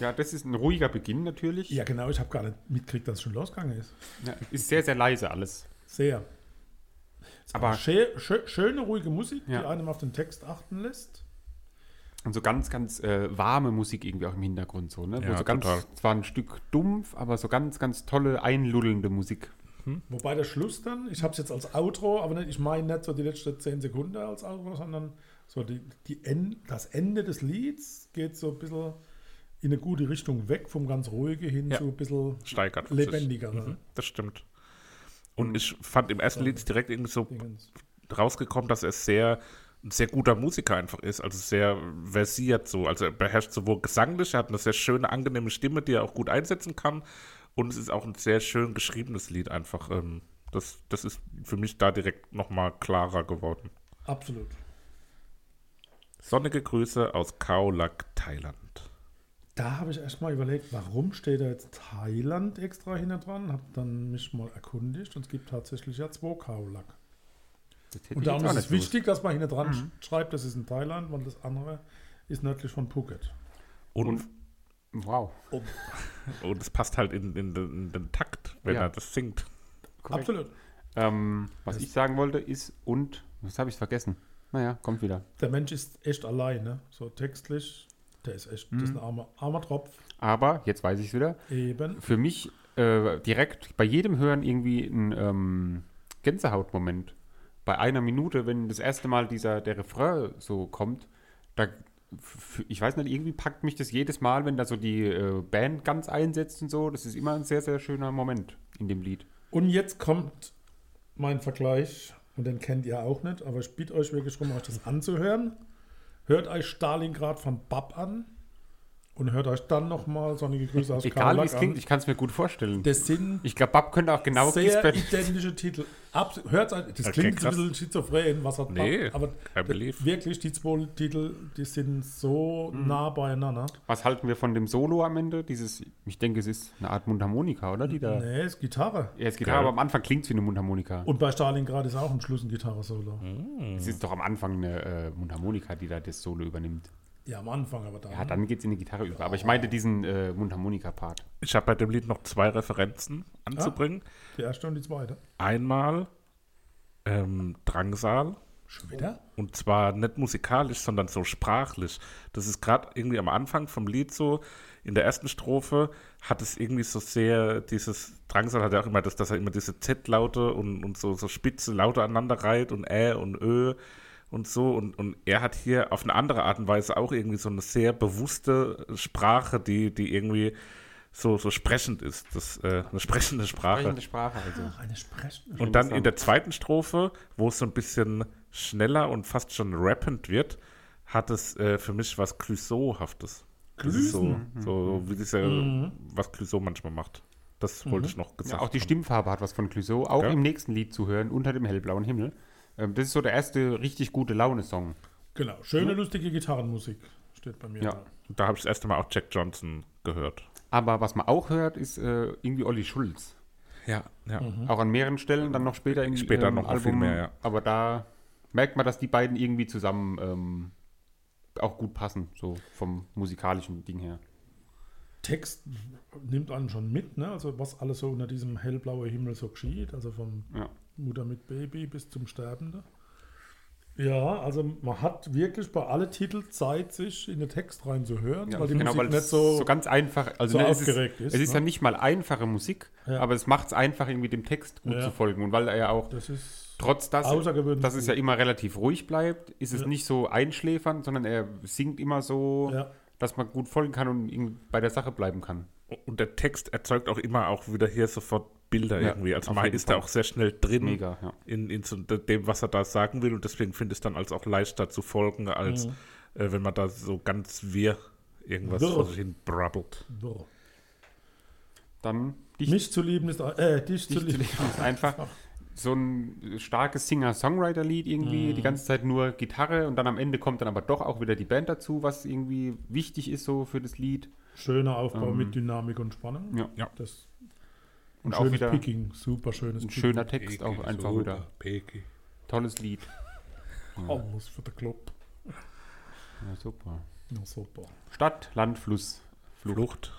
Ja, das ist ein ruhiger Beginn natürlich. ja, genau, ich habe gar nicht mitgekriegt, dass es schon losgegangen ist. Ja, ist sehr, sehr leise alles. Sehr. Aber- Aber schö schö schöne, ruhige Musik, die Ja. einem auf den Text achten lässt. Und so ganz, ganz äh, warme Musik irgendwie auch im Hintergrund so, ne? Wo Ja, so ganz, total. zwar ein Stück dumpf, aber so ganz, ganz tolle, einluddelnde Musik. Wobei der Schluss dann, ich habe es jetzt als Outro, aber nicht, ich meine nicht so die letzten 10 Sekunden als Outro, sondern so die, die End, das Ende des Lieds geht so ein bisschen in eine gute Richtung weg, vom ganz ruhige hin Ja. zu ein bisschen Steigert. lebendiger. Mhm, das stimmt. Und ich fand im ersten Lied direkt irgendwie so rausgekommen, dass er sehr ein sehr guter Musiker einfach ist, also sehr versiert so, also er beherrscht sowohl gesanglich, er hat eine sehr schöne, angenehme Stimme, die er auch gut einsetzen kann und es ist auch ein sehr schön geschriebenes Lied einfach. Ähm, das, das ist für mich da direkt nochmal klarer geworden. Absolut. Sonnige Grüße aus Khao Lak, Thailand. Da habe ich erst mal überlegt, warum steht da jetzt Thailand extra hinten dran? Habe dann mich mal erkundigt und es gibt tatsächlich ja zwei Kaulak. Das Und darum ist es wichtig, dass man hinten dran sch- schreibt, das ist in Thailand, weil das andere ist nördlich von Phuket. Und, Wow. und es passt halt in, in, den, in den Takt, wenn Ja. er das singt. Korrekt. Absolut. Ähm, was ich sagen wollte ist, und, was habe ich vergessen? Naja, kommt wieder. Der Mensch ist echt alleine, so textlich. Der ist echt, das ist ein armer, armer Tropf. Aber, jetzt weiß ich es wieder, Eben. für mich äh, direkt bei jedem Hören irgendwie ein ähm, Gänsehautmoment. Bei einer Minute, wenn das erste Mal dieser, der Refrain so kommt, da, ich weiß nicht, irgendwie packt mich das jedes Mal, wenn da so die äh, Band ganz einsetzt und so. Das ist immer ein sehr, sehr schöner Moment in dem Lied. Und jetzt kommt mein Vergleich, und den kennt ihr auch nicht, aber ich bitte euch wirklich darum, euch das anzuhören. Hört euch Stalingrad von Bab an und hört euch dann nochmal sonnige Grüße aus Egal wie es klingt, an. ich kann es mir gut vorstellen. Das sind Ich glaube, Bab könnte auch genau sehr identische Titel. Abs hört euch, das Okay, klingt krass. ein bisschen schizophren, was hat Nee, Bab, aber wirklich, die zwei Titel, die sind so Mhm. nah beieinander. Was halten wir von dem Solo am Ende? Dieses, ich denke, es ist eine Art Mundharmonika, oder? Die da. Nee, ist Gitarre. Ja, es Gitarre, Geil. aber am Anfang klingt es wie eine Mundharmonika. Und bei Stalingrad ist auch am Schluss ein Gitarre-Solo. Mhm. Es ist doch am Anfang eine äh, Mundharmonika, die da das Solo übernimmt. Ja, am Anfang aber da. Ja, dann geht es in die Gitarre über. Aber ich meinte diesen äh, Mundharmonika-Part. Ich habe bei dem Lied noch zwei Referenzen anzubringen. Die erste und die zweite. Einmal ähm, Drangsal. Schon wieder? Und zwar nicht musikalisch, sondern so sprachlich. Das ist gerade irgendwie am Anfang vom Lied so. In der ersten Strophe hat es irgendwie so sehr, dieses Drangsal hat ja auch immer das, dass er immer diese Z-Laute und, und so, so spitze Laute aneinander reiht und Ä und Ö und so. Und, und er hat hier auf eine andere Art und Weise auch irgendwie so eine sehr bewusste Sprache, die, die irgendwie so, so sprechend ist. Das, äh, eine sprechende Sprache. Sprechende Sprache also. Ach, eine sprechende Und dann in der zweiten Strophe, wo es so ein bisschen schneller und fast schon rappend wird, hat es äh, für mich was Clouseau-haftes. Das ist so, so wie das ja, was Clouseau manchmal macht. Das wollte ich noch Ja, gesagt auch die haben. Stimmfarbe hat was von Clouseau, auch Ja. im nächsten Lied zu hören, unter dem hellblauen Himmel. Ähm, das ist so der erste richtig gute Laune-Song. Genau, schöne, lustige Gitarrenmusik steht bei mir. Ja. da. Da habe ich das erste Mal auch Jack Johnson gehört. Aber was man auch hört, ist äh, irgendwie Olli Schulz. Ja, ja. Auch an mehreren Stellen, dann noch später im Später ähm, noch mal viel mehr, ja. Aber da merkt man, dass die beiden irgendwie zusammen ähm, auch gut passen, so vom musikalischen Ding her. Text nimmt einen schon mit, ne? also was alles so unter diesem hellblauen Himmel so geschieht, also vom Ja. Mutter mit Baby bis zum Sterbenden. Ja, also man hat wirklich bei alle Titel Zeit, sich in den Text reinzuhören, Ja, weil die genau, Musik weil nicht es so, so ganz einfach, also so ne, es ist, aufgeregt ist, es ist ne? ja nicht mal einfache Musik, Ja. aber es macht es einfach, irgendwie dem Text gut Ja. zu folgen. Und weil er ja auch das ist trotz das, außergewöhnlich dass es ja immer relativ ruhig bleibt, ist es Ja. nicht so einschläfernd, sondern er singt immer so, Ja. dass man gut folgen kann und irgendwie bei der Sache bleiben kann. Und der Text erzeugt auch immer auch wieder hier sofort Bilder Ja, irgendwie. Also man ist da auch sehr schnell drin Mega, ja. in, in so dem, was er da sagen will. Und deswegen finde ich es dann als auch leichter zu folgen, als Mhm. äh, wenn man da so ganz wirr irgendwas Wirr. vor sich hin brabbelt. so. Dann dich, Mich zu lieben ist, äh, dich, zu dich zu lieben. lieben ist einfach so ein starkes Singer-Songwriter-Lied irgendwie, Mhm. die ganze Zeit nur Gitarre und dann am Ende kommt dann aber doch auch wieder die Band dazu, was irgendwie wichtig ist so für das Lied. Schöner Aufbau Ähm, mit Dynamik und Spannung. Ja. Ja. Das Und ein auch schönes wieder Picking, super schönes ein Picking. schöner Text auch einfach wieder. Peki. Tolles Lied. Alles für den Club. Ja, super. Ja, super. Stadt, Land, Fluss. Flucht.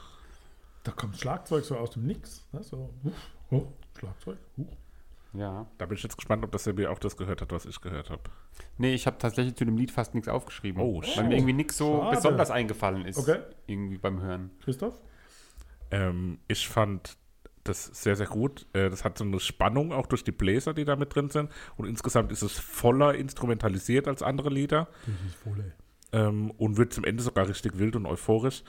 Da kommt Schlagzeug so aus dem Nix. Ne? So, huch, oh, Schlagzeug. Huch. Ja. Da bin ich jetzt gespannt, ob das Sebi auch das gehört hat, was ich gehört habe. Nee, ich habe tatsächlich zu dem Lied fast nichts aufgeschrieben. Oh, weil mir irgendwie nichts so schade. besonders eingefallen ist. Okay. Irgendwie beim Hören. Christoph? Ähm, ich fand das sehr, sehr gut. Äh, das hat so eine Spannung auch durch die Bläser, die da mit drin sind. Und insgesamt ist es voller instrumentalisiert als andere Lieder. Das ist voll. ähm, und wird zum Ende sogar richtig wild und euphorisch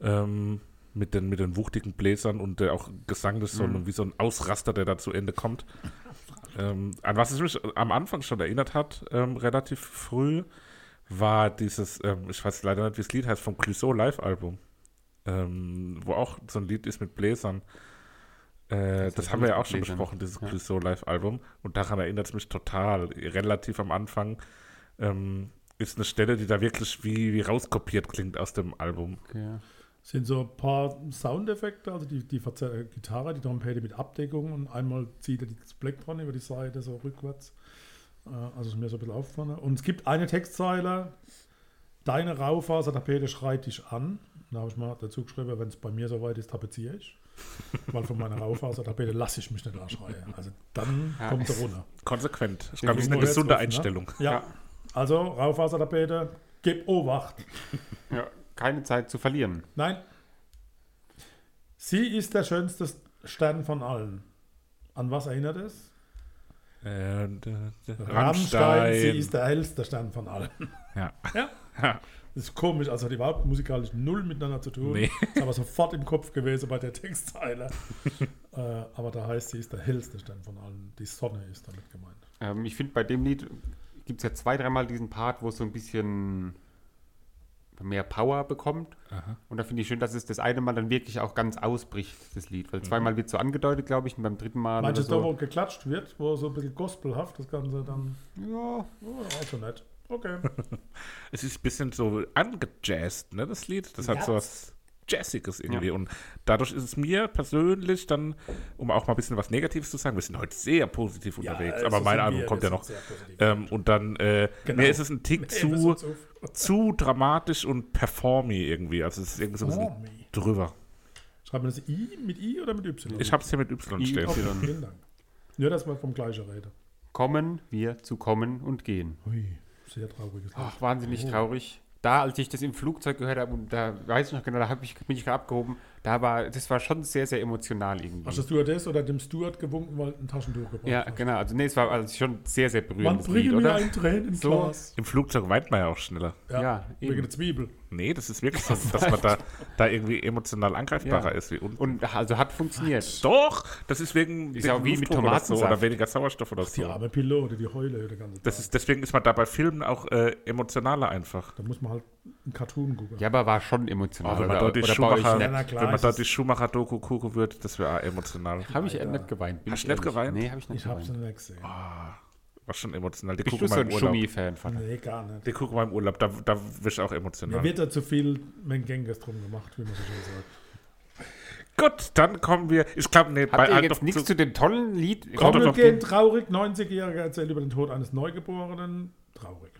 ähm, mit, den, mit den wuchtigen Bläsern und äh, auch Gesang des so ein- wie so ein Ausraster, der da zu Ende kommt. Ähm, an was es mich am Anfang schon erinnert hat, ähm, relativ früh, war dieses, ähm, ich weiß leider nicht, wie das Lied heißt, vom Clouseau Live-Album, ähm, wo auch so ein Lied ist mit Bläsern. Äh, das ist haben wir ja auch schon besprochen, dieses Ja. Clouseau Live-Album. Und daran erinnert es mich total. Relativ am Anfang ähm, ist eine Stelle, die da wirklich wie, wie rauskopiert klingt aus dem Album. Okay. Sind so ein paar Soundeffekte, also die, die Verze- äh, Gitarre, die Trompete mit Abdeckung und einmal zieht er das Black dran über die Seite, so rückwärts. Äh, Also ist mir so ein bisschen aufgefallen. Und es gibt eine Textzeile, deine Raufasertapete schreit dich an. Da habe ich mal dazu geschrieben, wenn es bei mir soweit ist, tapeziere ich. Weil von meiner Raufasertapete lasse ich mich nicht anschreien. Also dann Ja. kommt er runter. Konsequent. Ich glaube, das ist eine gesunde offen, ne? Einstellung. Ja. Ja. Also Raufasertapete, gib Obacht. Ja, keine Zeit zu verlieren. Nein. Sie ist der schönste Stern von allen. An was erinnert es? Äh, d- Rammstein, sie ist der hellste Stern von allen. Ja. Ja. Das ist komisch, also hat überhaupt musikalisch null miteinander zu tun. Nee. Ist aber sofort im Kopf gewesen bei der Textzeile. äh, aber da heißt, sie ist der hellste Stern von allen. Die Sonne ist damit gemeint. Ähm, ich finde, bei dem Lied gibt es ja zwei, dreimal diesen Part, wo es so ein bisschen mehr Power bekommt. Und da finde ich schön, dass es das eine Mal dann wirklich auch ganz ausbricht, das Lied. Weil zweimal wird so angedeutet, glaube ich, und beim dritten Mal. Manches oder da, so. wo geklatscht wird, wo so ein bisschen gospelhaft das Ganze dann. Ja, Oh, also nett. Okay. Es ist ein bisschen so angejazzt, ne, das Lied. Das hat so was Jazziges irgendwie. Ja. Und dadurch ist es mir persönlich dann, um auch mal ein bisschen was Negatives zu sagen, wir sind heute sehr positiv unterwegs, Ja, aber so mein Album kommt ja noch. Ähm, und dann, äh, Genau. mir ist es ein Tick zu, zu dramatisch und performy irgendwie. Also es ist irgendwie so ein bisschen Performy. drüber. Schreibt man das I mit I oder mit Y? Ich hab's hier mit Y I- stehen. okay. Okay, vielen Dank. Nur, dass wir vom gleichen reden. kommen wir zu kommen und gehen. Ui, sehr trauriges. Ach, wahnsinnig Oh. traurig. Da, als ich das im Flugzeug gehört habe, und da weiß ich noch genau, da ich, bin ich gerade abgehoben, da war, das war schon sehr, sehr emotional irgendwie. Hast du Stewardess oder dem Steward gewunken, weil ein Taschentuch gebraucht ja, hast? genau. Also, nee, es war also schon sehr, sehr Man berührendes Lied, bringe mir oder? ein Tränenglas. So. Im Flugzeug weint man ja auch schneller. Ja, Ja, wegen eben. der Zwiebel. Nee, das ist wirklich so, dass man da, da irgendwie emotional angreifbarer Ja. ist wie unten. Und also hat funktioniert. Doch, das ist wegen Ist ja auch wie mit Luftdruck oder so, oder weniger Sauerstoff oder Die so. arme Pilote, die heule der ganze Tag. Das ist, deswegen ist man da bei Filmen auch äh, emotionaler einfach. da muss man halt einen Cartoon gucken. Ja, aber war schon emotional. Oh, wenn man oder, dort die oder bei Schumacher, Ja, klar, wenn man es da ist- die Schumacher-Doku gucken würde, das wäre auch emotional. Habe ich nicht geweint. bin Hast ich du nicht geweint? Nee, habe ich nicht Ich hab's geweint. nicht gesehen. War schon emotional. Die Bist du so mal ein Vater? Nee, gar nicht. Die gucken mal im Urlaub, da, da wirst ich auch emotional. Mir wird da zu viel Mengenges drum gemacht, wie man so schön sagt. Gut, dann kommen wir. Ich glaube, nee, Habt ihr halt jetzt nichts zu- zu dem tollen Lied? Kommt Komm, doch wir noch gehen traurig. 90-Jähriger erzählt über den Tod eines Neugeborenen. Traurig.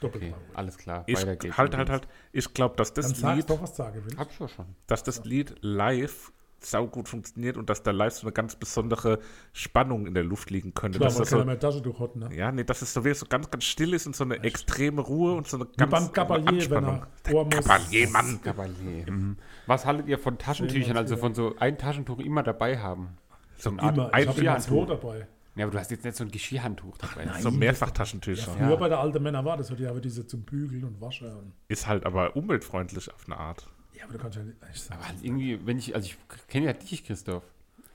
Doppelt Okay, alles klar. Ich, geht's. halt, halt, halt. Ich glaube, dass Dann das sag's Lied, doch, was sagen willst. Hab ich ja schon. dass das Lied live saugut funktioniert und dass da live so eine ganz besondere Spannung in der Luft liegen könnte. Klar, dass man das kann ja so, mehr Taschentuch hat, ne? ja, nee, dass es so wirklich so ganz, ganz still ist und so eine extreme Ruhe und so eine Wie ganz beim Gabalier, wenn er Ohr muss. Gabalier, Mann. Gabalier. Mhm. Was haltet ihr von Taschentüchern? Also von so ein Taschentuch immer dabei haben? So eine Art Immer. Ich habe immer zwei Geschirrhandtuch. dabei. Ja, aber du hast jetzt nicht so ein Geschirrhandtuch dabei. So Mehrfachtaschentücher. Früher bei der alten Männer war das so, die haben diese zum Bügeln und Waschen. Ist halt aber umweltfreundlich auf eine Art. ja, aber du kannst ja nicht. Aber halt irgendwie, wenn ich, also ich kenne ja dich, Christoph.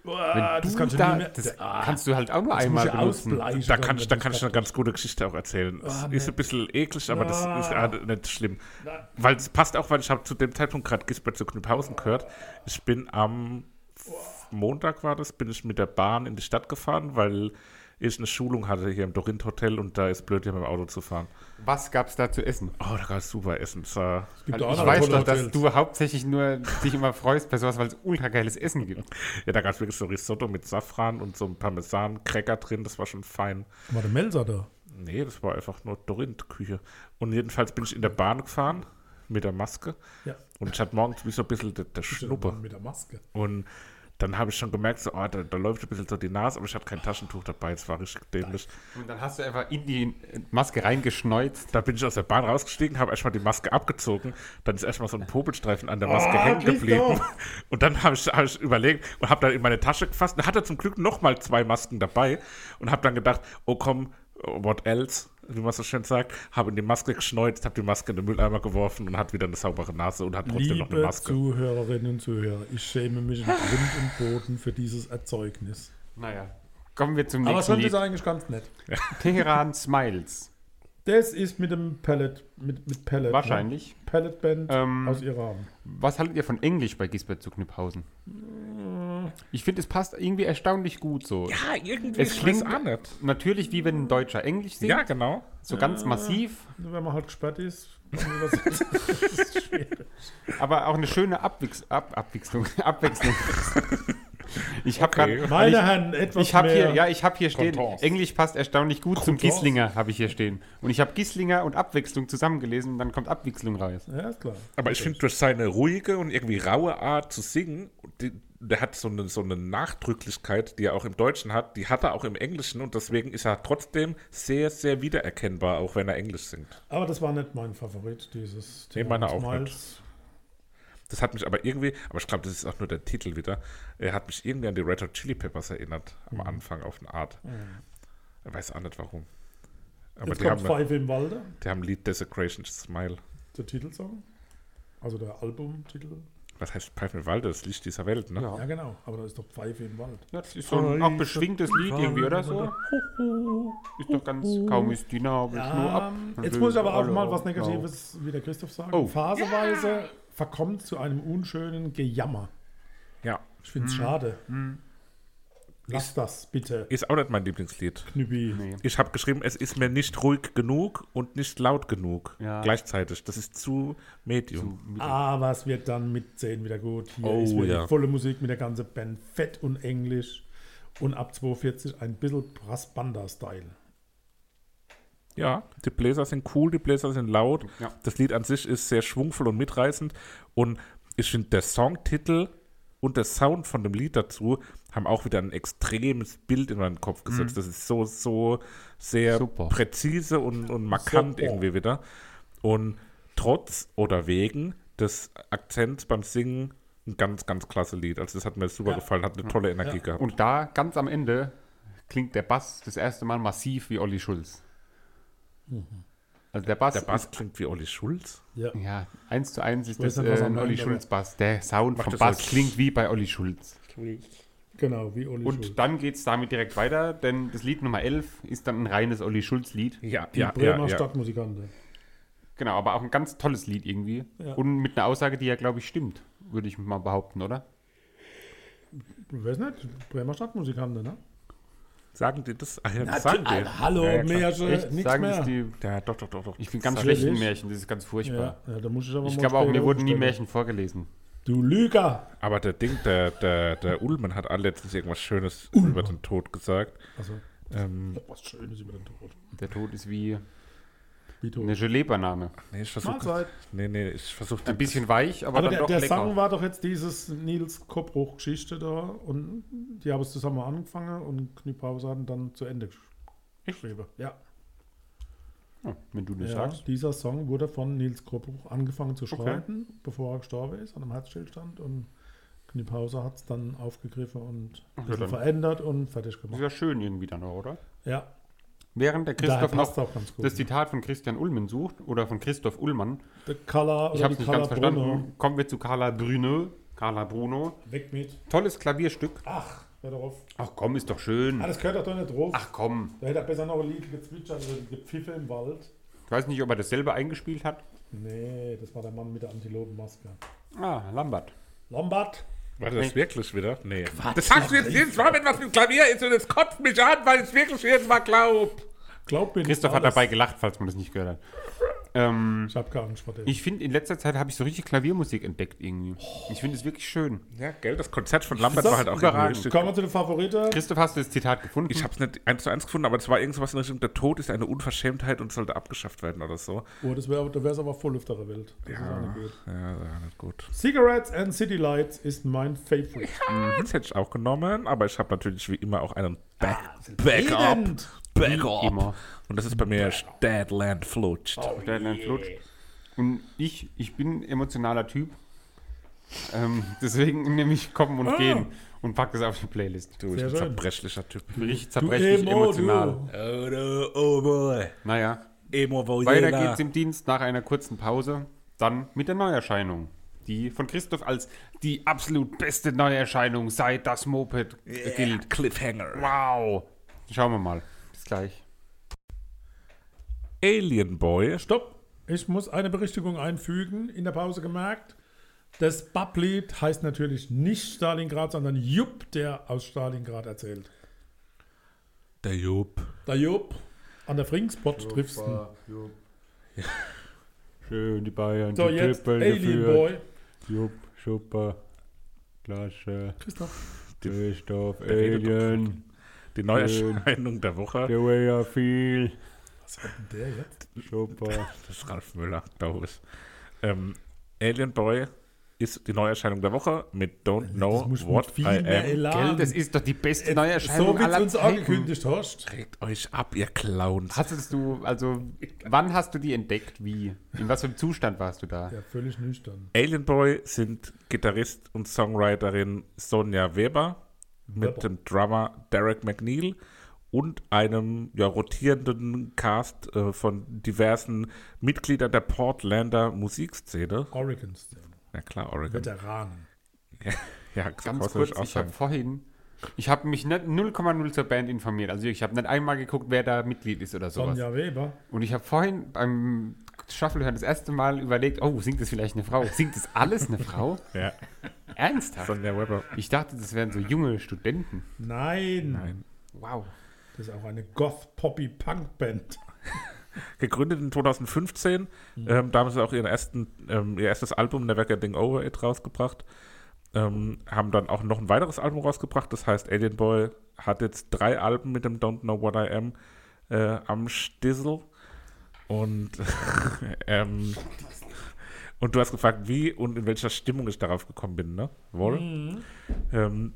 boah, Wenn das du kannst du da, das Ah, kannst du halt auch nur einmal ja benutzen. ausbleichen Da dann, kann ich, da kann ich eine ganz gute Geschichte auch erzählen. Ah, ist ein bisschen eklig, aber das ist Ah. ja nicht schlimm. Weil es passt auch, weil ich habe zu dem Zeitpunkt gerade Gisbert zu Knüpphausen gehört. Ich bin am Montag war das, bin ich mit der Bahn in die Stadt gefahren, weil ich eine Schulung hatte hier im Dorint Hotel und da ist blöd, hier mit dem Auto zu fahren. Was gab's da zu essen? Oh, da gab es super Essen. War, Es gibt Weil auch ich weiß doch, dass du hauptsächlich nur dich immer freust bei sowas, weil es ultra geiles Essen gibt. ja, da gab es wirklich so Risotto mit Safran und so ein Parmesan-Cracker drin, das war schon fein. War der Melser da? Nee, das war einfach nur Dorint-Küche. Und jedenfalls bin ich in der Bahn gefahren mit der Maske Ja. und ich hatte morgens wie so ein bisschen der, der Schnuppe. Mit der Maske. Und dann habe ich schon gemerkt, so, oh, da, da läuft ein bisschen so die Nase, aber ich hatte kein Taschentuch dabei, es war richtig dämlich. Und dann hast du einfach in die Maske reingeschneuzt. Da bin ich aus der Bahn rausgestiegen, habe erstmal die Maske abgezogen, dann ist erstmal so ein Popelstreifen an der Maske Oh, hängen geblieben. Und dann habe ich, hab ich überlegt und habe dann in meine Tasche gefasst und hatte zum Glück nochmal zwei Masken dabei und habe dann gedacht, oh komm, what else, wie man so schön sagt, habe in die Maske geschneuzt, habe die Maske in den Mülleimer geworfen und hat wieder eine saubere Nase und hat trotzdem noch eine Liebe Maske. Zuhörerinnen und Zuhörer, ich schäme mich in Grund und Boden für dieses Erzeugnis. Naja, kommen wir zum Aber nächsten schon ist eigentlich ganz nett. Teheran Smiles. Das ist mit dem Pellet, mit, mit Pellet. Wahrscheinlich. Ne? Pelletband Ähm, aus Iran. Was haltet ihr von Englisch bei Gisbert zu Ich finde, es passt irgendwie erstaunlich gut so. Ja, irgendwie Es klingt auch nicht. Natürlich wie wenn ein Deutscher Englisch singt. Ja, genau. So ganz massiv, Wenn man halt gesperrt ist. das ist aber auch eine schöne Abwix Ab Abwechslung. Abwechslung. Ich habe Okay. gerade. Meine ich, Herren, etwas ich habe mehr. hier, ja, ich habe hier stehen. Contents. Englisch passt erstaunlich gut zum Contents. Gislinger, habe ich hier stehen. Und ich habe Gislinger und Abwechslung zusammengelesen und dann kommt Abwechslung raus. ja, ist klar. Aber ich finde, durch seine ruhige und irgendwie raue Art zu singen, die, der hat so eine, so eine Nachdrücklichkeit, die er auch im Deutschen hat, die hat er auch im Englischen und deswegen ist er trotzdem sehr, sehr wiedererkennbar, auch wenn er Englisch singt. Aber das war nicht mein Favorit, dieses Nee, meiner auch Smiles. Das hat mich aber irgendwie, aber ich glaube, das ist auch nur der Titel wieder, er hat mich irgendwie an die Red Hot Chili Peppers erinnert, am Anfang auf eine Art. Ich weiß auch nicht warum. Aber Jetzt die kommt haben, Five im Walde, die haben ein Lied Desecration Smile. der Titelsong. Also der Albumtitel. Was heißt Pfeifen im Walde? Das Licht dieser Welt, ne? Ja, genau. Aber da ist doch Pfeife im Wald. Ja, das ist so ein auch beschwingtes Lied irgendwie, oder so? Ist doch ganz, kaum ist die Nabel nur ab. Jetzt muss ich aber auch mal was Negatives, wie der Christoph sagt. Oh. Phaseweise verkommt zu einem unschönen Gejammer. Ja. Ich finde es schade. Lass das bitte, Ist auch nicht mein Lieblingslied. Knüppi. Nee. Ich habe geschrieben, es ist mir nicht ruhig genug und nicht laut genug. Ja. Gleichzeitig. Das ist zu medium. Aber es wird dann mit 10 wieder gut. Hier Oh, ist wieder ja. volle Musik mit der ganzen Band. Fett und Englisch. Und ab 240 ein bisschen Brass-Banda-Style. Ja, die Bläser sind cool, die Bläser sind laut. Ja. Das Lied an sich ist sehr schwungvoll und mitreißend. Und ich finde, der Songtitel und der Sound von dem Lied dazu haben auch wieder ein extremes Bild in meinen Kopf gesetzt. Das ist so, so sehr Super. präzise und, und markant Super. irgendwie wieder. Und trotz oder wegen des Akzents beim Singen ein ganz, ganz klasse Lied. Also das hat mir super Ja. gefallen, hat eine tolle Energie gehabt. Und da, ganz am Ende, klingt der Bass das erste Mal massiv wie Olli Schulz. Also der Bass, der Bass klingt wie Olli Schulz. Ja. Ja, eins zu eins ist das äh, ein Olli Schulz Bass. Der Sound Macht vom Bass klingt wie bei Olli Schulz. Genau, wie Olli Und Schulz. dann geht es damit direkt weiter, denn das Lied Nummer 11 ist dann ein reines Olli Schulz-Lied. Ja, Die ja, Bremer ja, ja. Stadtmusikanten. Genau, aber auch ein ganz tolles Lied irgendwie. Ja. Und mit einer Aussage, die ja, glaube ich, stimmt, würde ich mal behaupten, oder? Ich weiß nicht, Bremer Stadtmusikanten, ne? Sagen die das? Ah, ja, das sagen die. Alter, hallo, Ja. Märchen, Echt? nichts Sagen mehr. das die. Ja, doch, doch, doch, doch. Ich bin ganz schlecht in. Märchen, das ist ganz furchtbar. Ja, ja, da muss ich aber Ich glaube auch, mir wurden nie. Märchen vorgelesen. Du Lüger! Aber der Ding, der, der, der Ullmann hat all letztens irgendwas Schönes über den Tod gesagt. Also, Ähm, was Schönes über den Tod. Der Tod ist wie Tod. eine Gelee-Banane. nee, ich versuche. Nee, nee, ich versuche Ein bisschen weich, aber, Aber dann der, doch der lecker. Song war doch jetzt dieses Nils Koppbruch-Geschichte da und die haben es zusammen angefangen und Kniepause hatten dann zu Ende geschrieben. Ja, Ja, wenn du das ja sagst. dieser Song wurde von Nils Koppbruch angefangen zu schreiben, bevor er gestorben ist, an einem Herzstillstand und Kniepause hat es dann aufgegriffen und bisschen dann- verändert und fertig Das ist gemacht. ja schön irgendwie dann auch, oder? Ja, Während der Christoph noch gut. das Zitat von Christian Ullmann sucht oder von Christoph Ullmann, Der Color ich habe es nicht ganz Color Bruno. verstanden, kommen wir zu Carla Bruno. Carla Bruno. Weg mit. Tolles Klavierstück. Ach, hör doch auf. Ach komm, ist doch schön. Ah, das gehört doch da nicht drauf. Ach komm. Da hätte er besser noch ein Lied gezwitschert oder gepfiffe im Wald. Ich weiß nicht, ob er das selber eingespielt hat. Nee, das war der Mann mit der Antilopenmaske. Ah, Lambert. Lombard? War das Nee. wirklich wieder? Nee. Das sagst du jetzt jedes Mal, wenn was mit Klavier ist und es kotzt mich an, weil ich wirklich jedes Mal glaub. Glaub mir Christoph hat dabei gelacht, falls man das nicht gehört hat. Ähm, Ich hab keine Angst vor dem. ich finde, in letzter Zeit habe ich so richtig Klaviermusik entdeckt irgendwie. Ich finde es wirklich schön. Ja, gell, das Konzert von Lambert war halt auch überragend. Kommen wir zu den Favoriten. Christoph, hast du das Zitat gefunden? Ich habe es nicht eins zu eins gefunden, aber es war irgendwas in Richtung, der Tod ist eine Unverschämtheit und sollte abgeschafft werden oder so. Oh, das wäre da wär's aber voll auf der Welt. Das ist auch nicht gut. Ja, ja, nicht gut. Cigarettes and City Lights ist mein Favorite. Das hätte ich auch genommen, aber ich habe natürlich wie immer auch einen Back Backup. Backup. immer. Und das ist bei mir Stadland Flutscht. Deadline Flutsch. Und ich, ich bin ein emotionaler Typ. Ähm, deswegen nehme ich kommen und gehen und pack das auf die Playlist. Du bist Sehr ein schön. zerbrechlicher Typ. Richtig Du zerbrechlich Emo, emotional. du. Oh, du, oh boy. Naja, Emo weiter geht's im Dienst nach einer kurzen Pause. Dann mit der Neuerscheinung. Die von Christoph als die absolut beste Neuerscheinung seit das Moped gilt. Cliffhanger. Wow. Schauen wir mal. Gleich. Alien Boy. Stopp. Ich muss eine Berichtigung einfügen. In der Pause gemerkt. Das Bablied heißt natürlich nicht Stalingrad, sondern Jupp, der aus Stalingrad erzählt. Der Jupp. Der Jupp an der Fringspot triffst du. Schön die Bayern. So, die jetzt Trippeln Alien geführt. Boy. Jupp, Schupper, Klasse, Christoph. Christoph, Alien, Die Neuerscheinung der Woche. the way I feel, Was hat denn der jetzt? Schupper. Das ist Ralf Müller, glaube ich. Ähm, Alien Boy ist die Neuerscheinung der Woche mit Don't Know muss mit What viel I mehr Am. Elan. Gell, das ist doch die beste so Neuerscheinung wie es aller uns Zeiten. angekündigt hast. Regt euch ab, ihr Clowns. Hattest du, also, wann hast du die entdeckt? Wie? In was für einem Zustand warst du da? Ja, völlig nüchtern. Alien Boy sind Gitarrist und Songwriterin Sonja Weber mit dem Drummer Derek McNeil und einem ja, rotierenden Cast äh, von diversen Mitgliedern der Portlander Musikszene. Oregon-Szene. Ja klar, Oregon. Veteranen. Ja, Ganz was soll kurz, auch ich habe vorhin, ich habe mich nicht 0,0 zur Band informiert. Also ich habe nicht einmal geguckt, wer da Mitglied ist oder sowas. Sonja Weber. Und ich habe vorhin beim Shuffle das erste Mal überlegt, oh, singt das vielleicht eine Frau? Singt das alles eine Frau? Ja, Ernsthaft? Sonja Weber. Ich dachte, das wären so junge Studenten. Nein. Nein. Wow. Das ist auch eine Goth-Poppy-Punk-Band. Gegründet in 2015. Ähm, da haben sie auch ihren ersten, ähm, ihr erstes Album Never Getting Over It rausgebracht. Ähm, haben dann auch noch ein weiteres Album rausgebracht, das heißt Alien Boy hat jetzt drei Alben mit dem Don't Know What I Am äh, am Stissel. Und, ähm, und du hast gefragt, wie und in welcher Stimmung ich darauf gekommen bin, ne? Wohl? Ähm,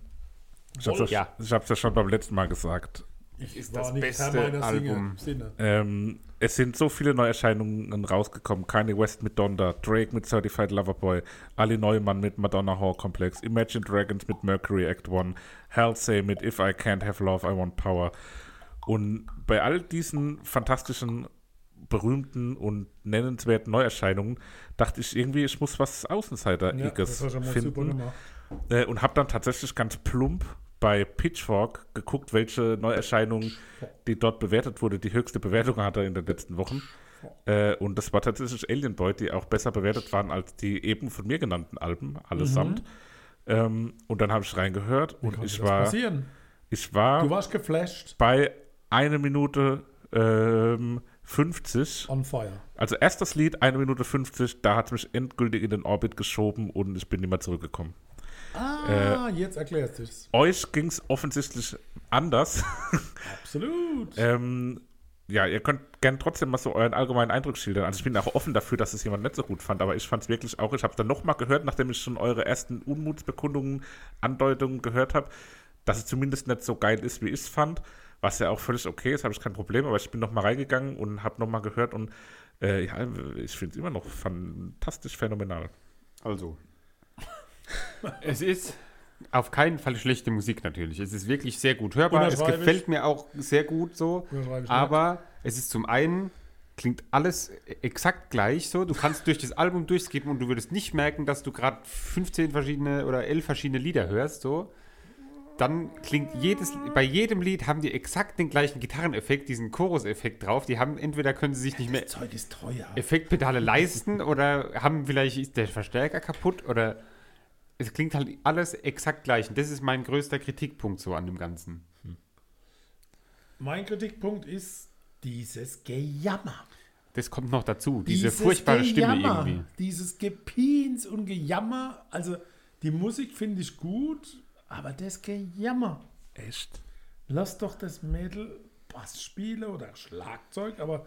ich habe es Ja. ja. Ich hab's ja schon beim letzten Mal gesagt. Ich ist das nicht beste Album. Sinne. Ähm, es sind so viele Neuerscheinungen rausgekommen. Kanye West mit Donda, Drake mit Certified Lover Boy, Ali Neumann mit Madonna Hall Complex, Imagine Dragons mit Mercury Act One, Halsey mit If I Can't Have Love, I Want Power. Und bei all diesen fantastischen, berühmten und nennenswerten Neuerscheinungen dachte ich irgendwie, ich muss was Ja, Außenseiter-Iges super finden. Äh, und habe dann tatsächlich ganz plump bei Pitchfork geguckt, welche Neuerscheinung, die dort bewertet wurde, die höchste Bewertung hatte in den letzten Wochen. Äh, und das war tatsächlich Alien Boy, die auch besser bewertet waren als die eben von mir genannten Alben, allesamt. Ähm, und dann habe ich reingehört und ich war, passieren? ich war Du warst geflasht. bei eine Minute ähm, 50. On fire. Also erst das Lied, eine Minute 50, da hat es mich endgültig in den Orbit geschoben und ich bin nicht mehr zurückgekommen. Ah, jetzt erklärst du es. Euch ging es offensichtlich anders. Absolut. ähm, ja, ihr könnt gerne trotzdem mal so euren allgemeinen Eindruck schildern. Also ich bin auch offen dafür, dass es jemand nicht so gut fand, aber ich fand es wirklich auch, ich habe es dann nochmal gehört, nachdem ich schon eure ersten Unmutsbekundungen, Andeutungen gehört habe, dass es zumindest nicht so geil ist, wie ich es fand, was ja auch völlig okay ist, habe ich kein Problem, aber ich bin nochmal reingegangen und habe nochmal gehört und äh, ja, ich finde es immer noch fantastisch phänomenal. Also. es ist auf keinen Fall schlechte Musik natürlich. Es ist wirklich sehr gut hörbar. Es gefällt mir auch sehr gut so. Aber es ist zum einen, klingt alles exakt gleich so. Du kannst durch das Album durchskippen und du würdest nicht merken, dass du gerade 15 verschiedene oder 11 verschiedene Lieder hörst. So. Dann klingt jedes, bei jedem Lied haben die exakt den gleichen Gitarreneffekt, diesen Chorus-Effekt drauf. Die haben, entweder können sie sich nicht mehr Zeug ist teuer. Effektpedale leisten oder haben vielleicht ist der Verstärker kaputt oder es klingt halt alles exakt gleich. Und das ist mein größter Kritikpunkt so an dem Ganzen. Mein Kritikpunkt ist dieses Gejammer. Das kommt noch dazu, diese Dieses furchtbare Stimme Gejammer, irgendwie. Dieses Gepiens und Gejammer. Also die Musik finde ich gut, aber das Gejammer. Echt? Lass doch das Mädel Bass spielen oder Schlagzeug, aber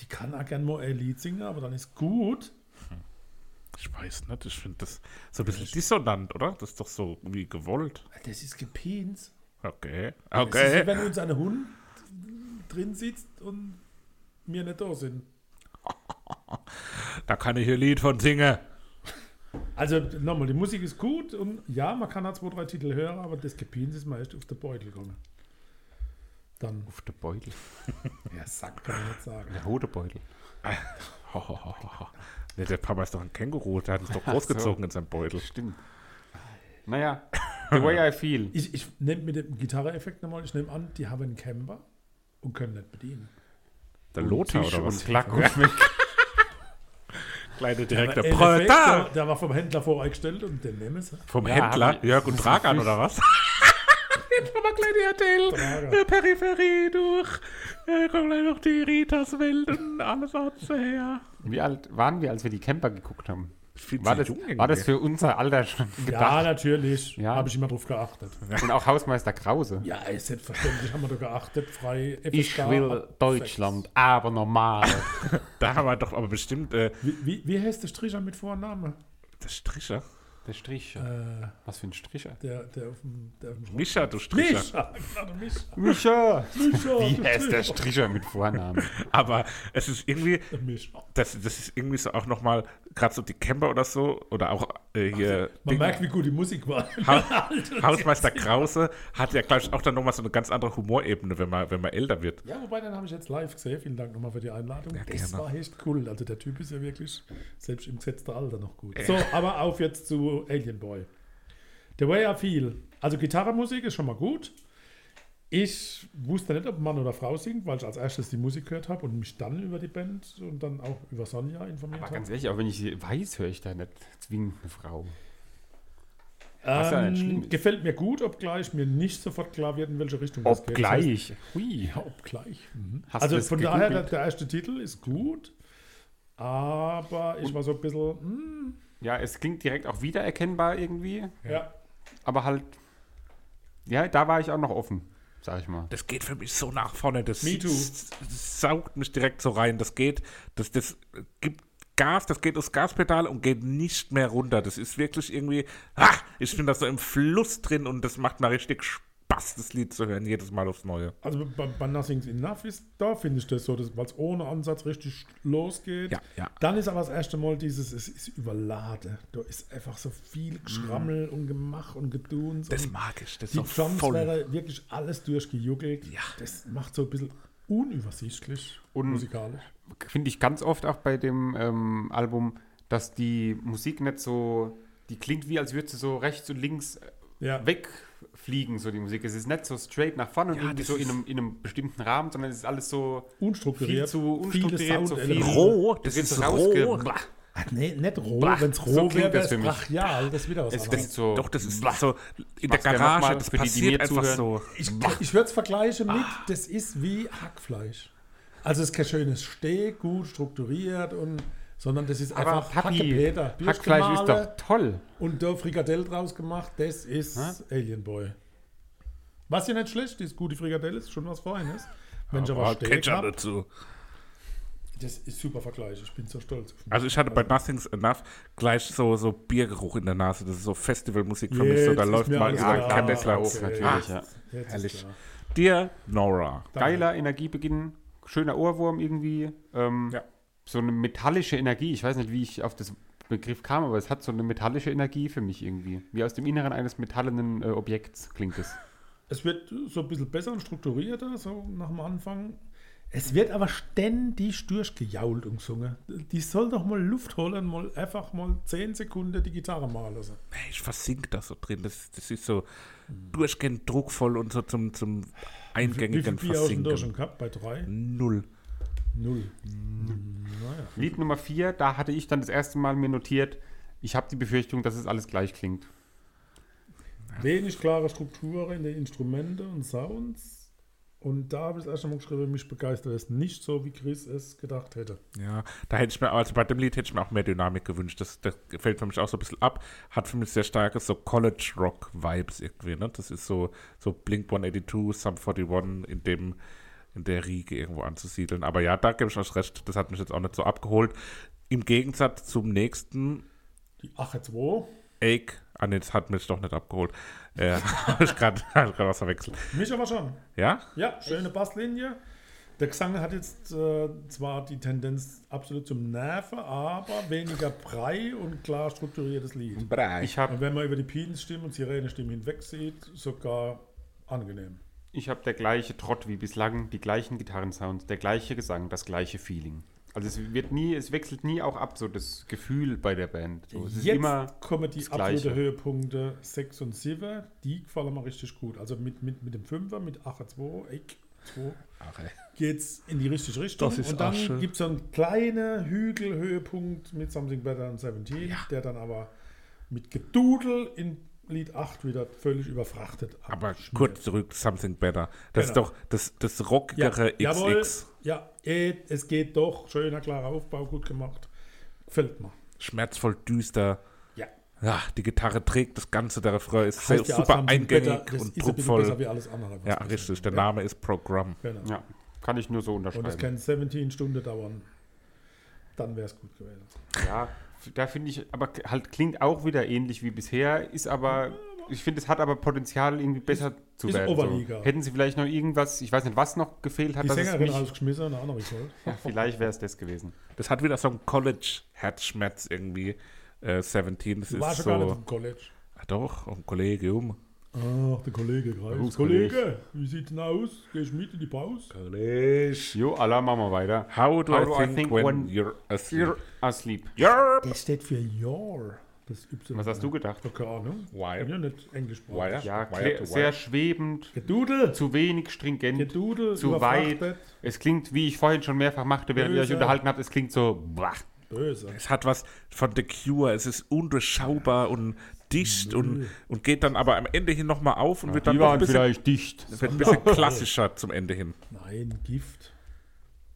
die kann auch gerne mal ein Lied singen, aber dann ist gut. Ich weiß nicht, ich finde das so ein bisschen dissonant, oder? Das ist doch so wie gewollt. Das ist Gepiens. Okay. Das ist Okay. wenn uns ein Hund drin sitzt und wir nicht da sind. Da kann ich ein Lied von singen. Also nochmal, die Musik ist gut und ja, man kann halt zwei, drei Titel hören, aber das Gepiens ist meist auf den Beutel gegangen. Dann, Auf der Beutel. ja, Sack kann man nicht sagen. Der Hodebeutel. Ho, ho, ho, ho. Nee, der Papa ist doch ein Känguru, der hat es doch großgezogen in seinem Beutel. Stimmt. Naja, the way I feel. Ich, ich nehme mit dem Gitarre-Effekt nochmal, ich nehme an, die haben einen Camper und können nicht bedienen. Der Lothar oder was? Und Klack und weg. Kleine direkte Proletar. der, der war vom Händler voreingestellt und den nehmen sie. Vom Ja, Händler, Jörg und Dragan oder was? Händler mal kleine äh, Peripherie durch, äh, kommen gleich noch die Ritas Welt und alles aus her. Wie alt waren wir, als wir die Camper geguckt haben? Viel War das, jung war das für unser Alter schon Ja, gedacht? natürlich. Ja. Habe ich immer drauf geachtet. Und auch Hausmeister Krause. Ja, selbstverständlich haben wir da geachtet. Frei Ich FSK will ab Deutschland, aber normal. Da haben wir doch aber bestimmt äh. Wie, wie, wie heißt der Stricher mit Vorname? der Stricher. Der Stricher. Äh, Was für ein Stricher? der, der auf dem, der auf dem du Stricher. Mischa, genau, Mischa. Micha! Mischa, Wie der heißt der Stricher. Stricher mit Vornamen? Aber es ist irgendwie, Mischa. das, das ist irgendwie so auch nochmal, gerade so die Camper oder so, oder auch äh, hier. Man Ding- merkt, wie gut die Musik war. Ha Hausmeister Krause hat ja, glaube ich, auch dann nochmal so eine ganz andere Humorebene, wenn man, wenn man älter wird. Ja, wobei, den habe ich jetzt live gesehen. Vielen Dank nochmal für die Einladung. das gerne. war echt cool. Also der Typ ist ja wirklich selbst im gesetzten Alter noch gut. So, aber auf jetzt zu Alien Boy. The Way I Feel. Also Gitarrenmusik ist schon mal gut. Ich wusste nicht, ob Mann oder Frau singt, weil ich als erstes die Musik gehört habe und mich dann über die Band und dann auch über Sonja informiert Aber habe. ganz ehrlich, auch wenn ich sie weiß, höre ich da nicht zwingend eine Frau. Was ja nicht schlimm Ähm, ist. gefällt mir gut, obgleich mir nicht sofort klar wird, in welche Richtung das geht. Obgleich. Hui. Ja, obgleich. Mhm. Also das von daher, der, der erste Titel ist gut, aber ich war so ein bisschen, hm, Ja, es klingt direkt auch wiedererkennbar irgendwie. ja. Aber halt, ja, da war ich auch noch offen, sag ich mal. Das geht für mich so nach vorne. Das, Me too. saugt mich direkt so rein. Das geht, das, das gibt Gas, das geht aufs Gaspedal und geht nicht mehr runter. Das ist wirklich irgendwie, ah, ich bin da so im Fluss drin und das macht mir richtig Spaß, das Lied zu hören, jedes Mal aufs Neue. Also bei, bei Nothing's Enough ist, da finde ich das so, weil es ohne Ansatz richtig losgeht. Ja, ja. Dann ist aber das erste Mal dieses, es ist überladen. Da ist einfach so viel Geschrammel und Gemach und Geduns. Das und mag ich, das ist die Drums voll. wäre wirklich alles durchgejuckelt. Ja. Das macht so ein bisschen unübersichtlich Und- musikalisch. Finde ich ganz oft auch bei dem ähm, Album, dass die Musik nicht so, die klingt wie, als würde sie so rechts und links äh, Ja. Wegfliegen, so die Musik. Es ist nicht so straight nach vorne und Ja, irgendwie das so in einem, in einem bestimmten Rahmen, sondern es ist alles so Unstrukturiert. viel zu unstrukturiert, so viel. Roh, Das das ist so roh. Ah, nee, nicht roh. Wenn es so roh klingt wäre, das für mich. brachial. Das ist wieder was Es anderes. so... Doch, das ist Blah. so in der Garage, das für die, die passiert mir einfach zuhören. so. Ich, ich würde es vergleichen mit, das ist wie Hackfleisch. Also es ist kein schönes Steak, gut strukturiert, und, sondern das ist Aber einfach Papi, Hackepeter. Hackfleisch ist doch toll. Und da Frikadelle draus gemacht, das ist Alien Boy. Was ja nicht schlecht ist, gute Frikadelle ist schon was Feines. Wenn ich aber Aber Steak Ketchup hab, dazu. das ist super Vergleich. Ich bin so stolz. Also ich hatte bei Nothing's Enough gleich so, so Biergeruch in der Nase. Das ist so Festivalmusik für mich. So, da läuft mal über den Okay, Campingplatz. natürlich, ja. Herrlich. Dir, Nora. Geiler Energiebeginn, schöner Ohrwurm irgendwie. Ähm, Ja. So eine metallische Energie. Ich weiß nicht, wie ich auf das Begriff kam, aber es hat so eine metallische Energie für mich irgendwie. Wie aus dem Inneren eines metallenen äh, Objekts klingt es. Es wird so ein bisschen besser und strukturierter, so nach dem Anfang. Es wird aber ständig durchgejault und gesungen. Die soll doch mal Luft holen, mal einfach mal 10 Sekunden die Gitarre malen lassen. Ich versink da so drin. Das, das ist so durchgehend druckvoll und so zum, zum Wie eingängigen viel Bier hast du schon Versinken. gehabt? Bei drei? Null. Null. Naja. Lied Nummer 4, da hatte ich dann das erste Mal mir notiert, ich habe die Befürchtung, dass es alles gleich klingt. Wenig klare Strukturen in den Instrumente und Sounds. Und da habe ich das erste Mal geschrieben, mich begeistert es nicht so, wie Chris es gedacht hätte. Ja, da hätte ich mir, also bei dem Lied hätte ich mir auch mehr Dynamik gewünscht. Das, das fällt für mich auch so ein bisschen ab. Hat für mich sehr starke so College-Rock-Vibes irgendwie, ne? Das ist so, so Blink 182, Sum 41 in dem, in der Riege irgendwo anzusiedeln. Aber ja, da gebe ich euch recht, das hat mich jetzt auch nicht so abgeholt. Im Gegensatz zum nächsten Die Ache 2. Ache, ah nee, das hat mich doch nicht abgeholt. Äh, habe ich gerade hab was verwechselt. Mich aber schon. Ja? Ja, schöne Basslinie. Der Gesang hat jetzt äh, zwar die Tendenz absolut zum Nerven, aber weniger brei und klar strukturiertes Lied. Ich habe Und wenn man über die Pidens-Stimme und Sirene-Stimme hinweg sieht, sogar angenehm. Ich hab der gleiche Trott wie bislang, die gleichen Gitarrensounds, der gleiche Gesang, das gleiche Feeling. Also es wird nie, es wechselt nie auch ab, so das Gefühl bei der Band. So, es ist Jetzt immer kommen die das absolute Gleiche. Höhepunkte 6 und 7, die gefallen mir richtig gut. Also mit, mit, mit dem 5er, mit 8 2, Eck 2, Ach, ey. geht es in die richtige Richtung. Das ist und dann gibt es so einen kleinen Hügelhöhepunkt mit Something Better than 17, der dann aber mit Gedudel in Lied 8 wieder völlig überfrachtet Aber kurz zurück, Something Better. Das Genau. ist doch das, das rockigere jawohl, XX. ja, es geht doch. Schöner, klarer Aufbau, gut gemacht. Gefällt mir. Schmerzvoll düster. Ja. Ja, die Gitarre trägt das Ganze, der Refrain ist sehr, Heißt ja, super eingängig Better, und ist ein bisschen besser druckvoll. wie alles andere. was Ja, richtig. Der Name ist Programm. Genau. Ja, kann ich nur so Und es unterschreiben. kann 17 Stunden dauern. Dann wäre es gut gewesen. Ja, da finde ich, aber halt klingt auch wieder ähnlich wie bisher, ist aber, ich finde, es hat aber Potenzial, irgendwie besser zu ist werden. Oberliga. So. Hätten sie vielleicht noch irgendwas, ich weiß nicht, was noch gefehlt hat, Die Sängerin mich, rausgeschmissen, eine andere geholt. ja, vielleicht wäre es das gewesen. Das hat wieder so einen College-Herzschmerz irgendwie. Äh, 17, das Du ist warst schon gar nicht so. im College. Ach doch, ein Kollegium. Ach, der Kollege Kreis. Gruß, Kollege, wie sieht's denn aus? Gehst du mit in die Pause? Kollege. Jo, Allah, machen wir weiter. How do, How I, do I think think when, when you're asleep? You're asleep. You're Das steht für Your. Das Y. Was hast du gedacht? Keine Ahnung. Wire. Bin ja nicht englisch. Wire. Ja, Wire sehr wire. schwebend, Gedudel. zu wenig stringent, Gedudel. zu weit. Es klingt, wie ich vorhin schon mehrfach machte, während ihr euch Böse. unterhalten habt, es klingt so, blah. Böse. Es hat was von The Cure. Es ist undurchschaubar und dicht und, und geht dann aber am Ende hin nochmal auf und wird dann ein waren bisschen, vielleicht dicht. wird ein bisschen klassischer zum Ende hin. Nein, Gift.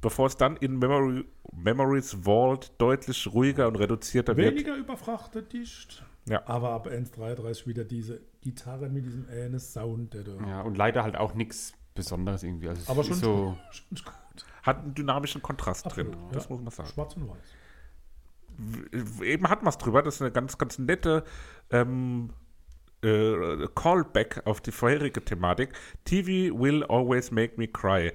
Bevor es dann in Memory, Memories Vault deutlich ruhiger und reduzierter wird. Weniger überfrachtet, dicht. Ja. Aber ab 1.33 wieder diese Gitarre mit diesem ähnen Sound, der da. Ja, und leider halt auch nichts Besonderes irgendwie. Also Aber schon, so. schon gut. Hat einen dynamischen Kontrast Absolut, drin. ja. Das muss man sagen. Schwarz und weiß. Eben hat man es drüber. Das ist eine ganz, ganz nette, ähm, äh, Callback auf die vorherige Thematik. TV will always make me cry.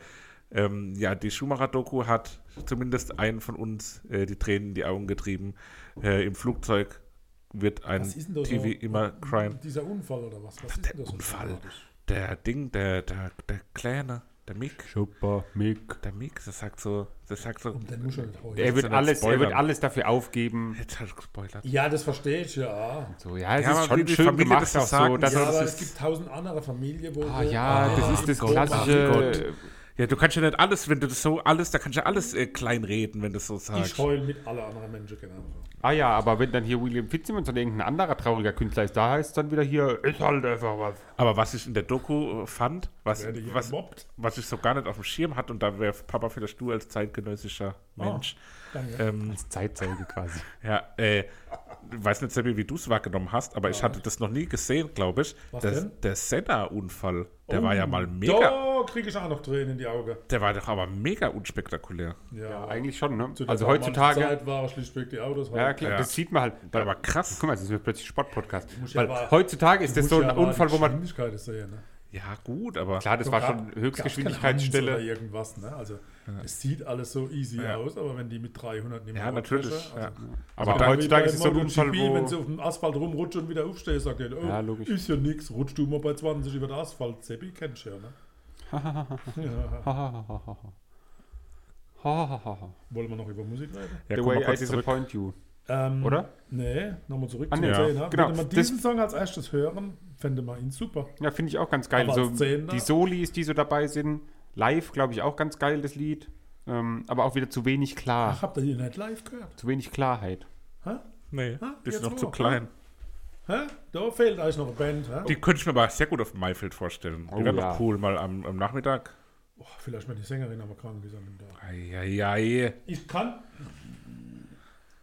Ähm, ja, die Schumacher-Doku hat zumindest einen von uns äh, die Tränen in die Augen getrieben. Äh, Im Flugzeug wird ein TV so? immer cryen. Dieser Unfall oder was? Was ist Der Unfall. Der Ding, der, der, der Kleine, der Mick, Super, Mick. der Mick, das sagt so, das sagt so, Und den muss er nicht heute. Er wird, alles, er wird alles dafür aufgeben. jetzt hat er gespoilert. Ja, das verstehe ich ja. So, ja, es Ja, ist schon schön Familie gemacht das so auch so. Dass ja, er- aber es gibt tausend andere Familien, wo. Ah ja, das ist das klassische. Ja, du kannst ja nicht alles, wenn du das so alles, da kannst du ja alles äh, kleinreden, wenn du das so Ich sagst. heule mit alle anderen Menschen genauso. Ah ja, aber wenn dann hier William Fitzsimmons oder irgendein anderer trauriger Künstler ist, da heißt es dann wieder hier, ist halt einfach was. Aber was ich in der Doku äh, fand, was, was, gemobbt. was ich so gar nicht auf dem Schirm hatte, und da wäre Papa vielleicht du als zeitgenössischer Mensch. Danke. Ähm, Als Zeitzeuge quasi. ja, äh, ich weiß nicht, Sebi, wie du es wahrgenommen hast, aber ich hatte das noch nie gesehen, glaube ich. Was Der, denn? der Senna-Unfall, der Oh, war ja mal mega, Da kriege ich auch noch Tränen in die Augen. der war doch aber mega unspektakulär. Ja, Ja, eigentlich schon, ne? Zu der Also damaligen heutzutage. Zeit waren schlichtweg die Autos. Ja, halt- klar, Ja. das sieht man halt. Der war krass. Guck mal, das ist mir plötzlich Sportpodcast. ja Weil aber- heutzutage ist das so ja ein Unfall, wo man. Geschwindigkeit sehen, ne? Ja, gut, aber Klar, das war schon Höchstgeschwindigkeitsstelle. Oder irgendwas, ne? Also, es sieht alles so easy Ja. aus, aber wenn die mit 300 nicht ja, mehr natürlich. abfischen, Ja. also- Aber Aber heutzutage ist es so ein Unfall, MotoGP, Wenn sie wo. auf dem Asphalt rumrutschen und wieder aufstehen, sagt er, oh, Ja, logisch. ist ja nix, rutsch du mal bei 20 über den Asphalt. Seppi kennst du ja, ne? ja. Wollen wir noch über Musik reden? ja, The way I disappoint you. Ähm, Oder? Nee, nochmal zurück Ah, nee, ja. Zehner. Genau, Wenn wir das- diesen Song als erstes hören, fände man ihn super. Ja, finde ich auch ganz geil. Aber So, als Zehner- die Solis, die so dabei sind. Live, glaube ich, auch ganz geil, das Lied. Ähm, aber auch wieder zu wenig klar. Ach, habt ihr die nicht live gehört? Zu wenig Klarheit. Hä? Nee, die ist noch zu wo? klein. Hä? Da fehlt euch noch eine Band. Hä? Die könnte ich mir aber sehr gut auf dem Maifeld vorstellen. Die Oh, wäre ja. doch cool, mal am, am Nachmittag. Boah, vielleicht mal die Sängerin aber krank ist an dem Tag. Eieiei. Ich kann.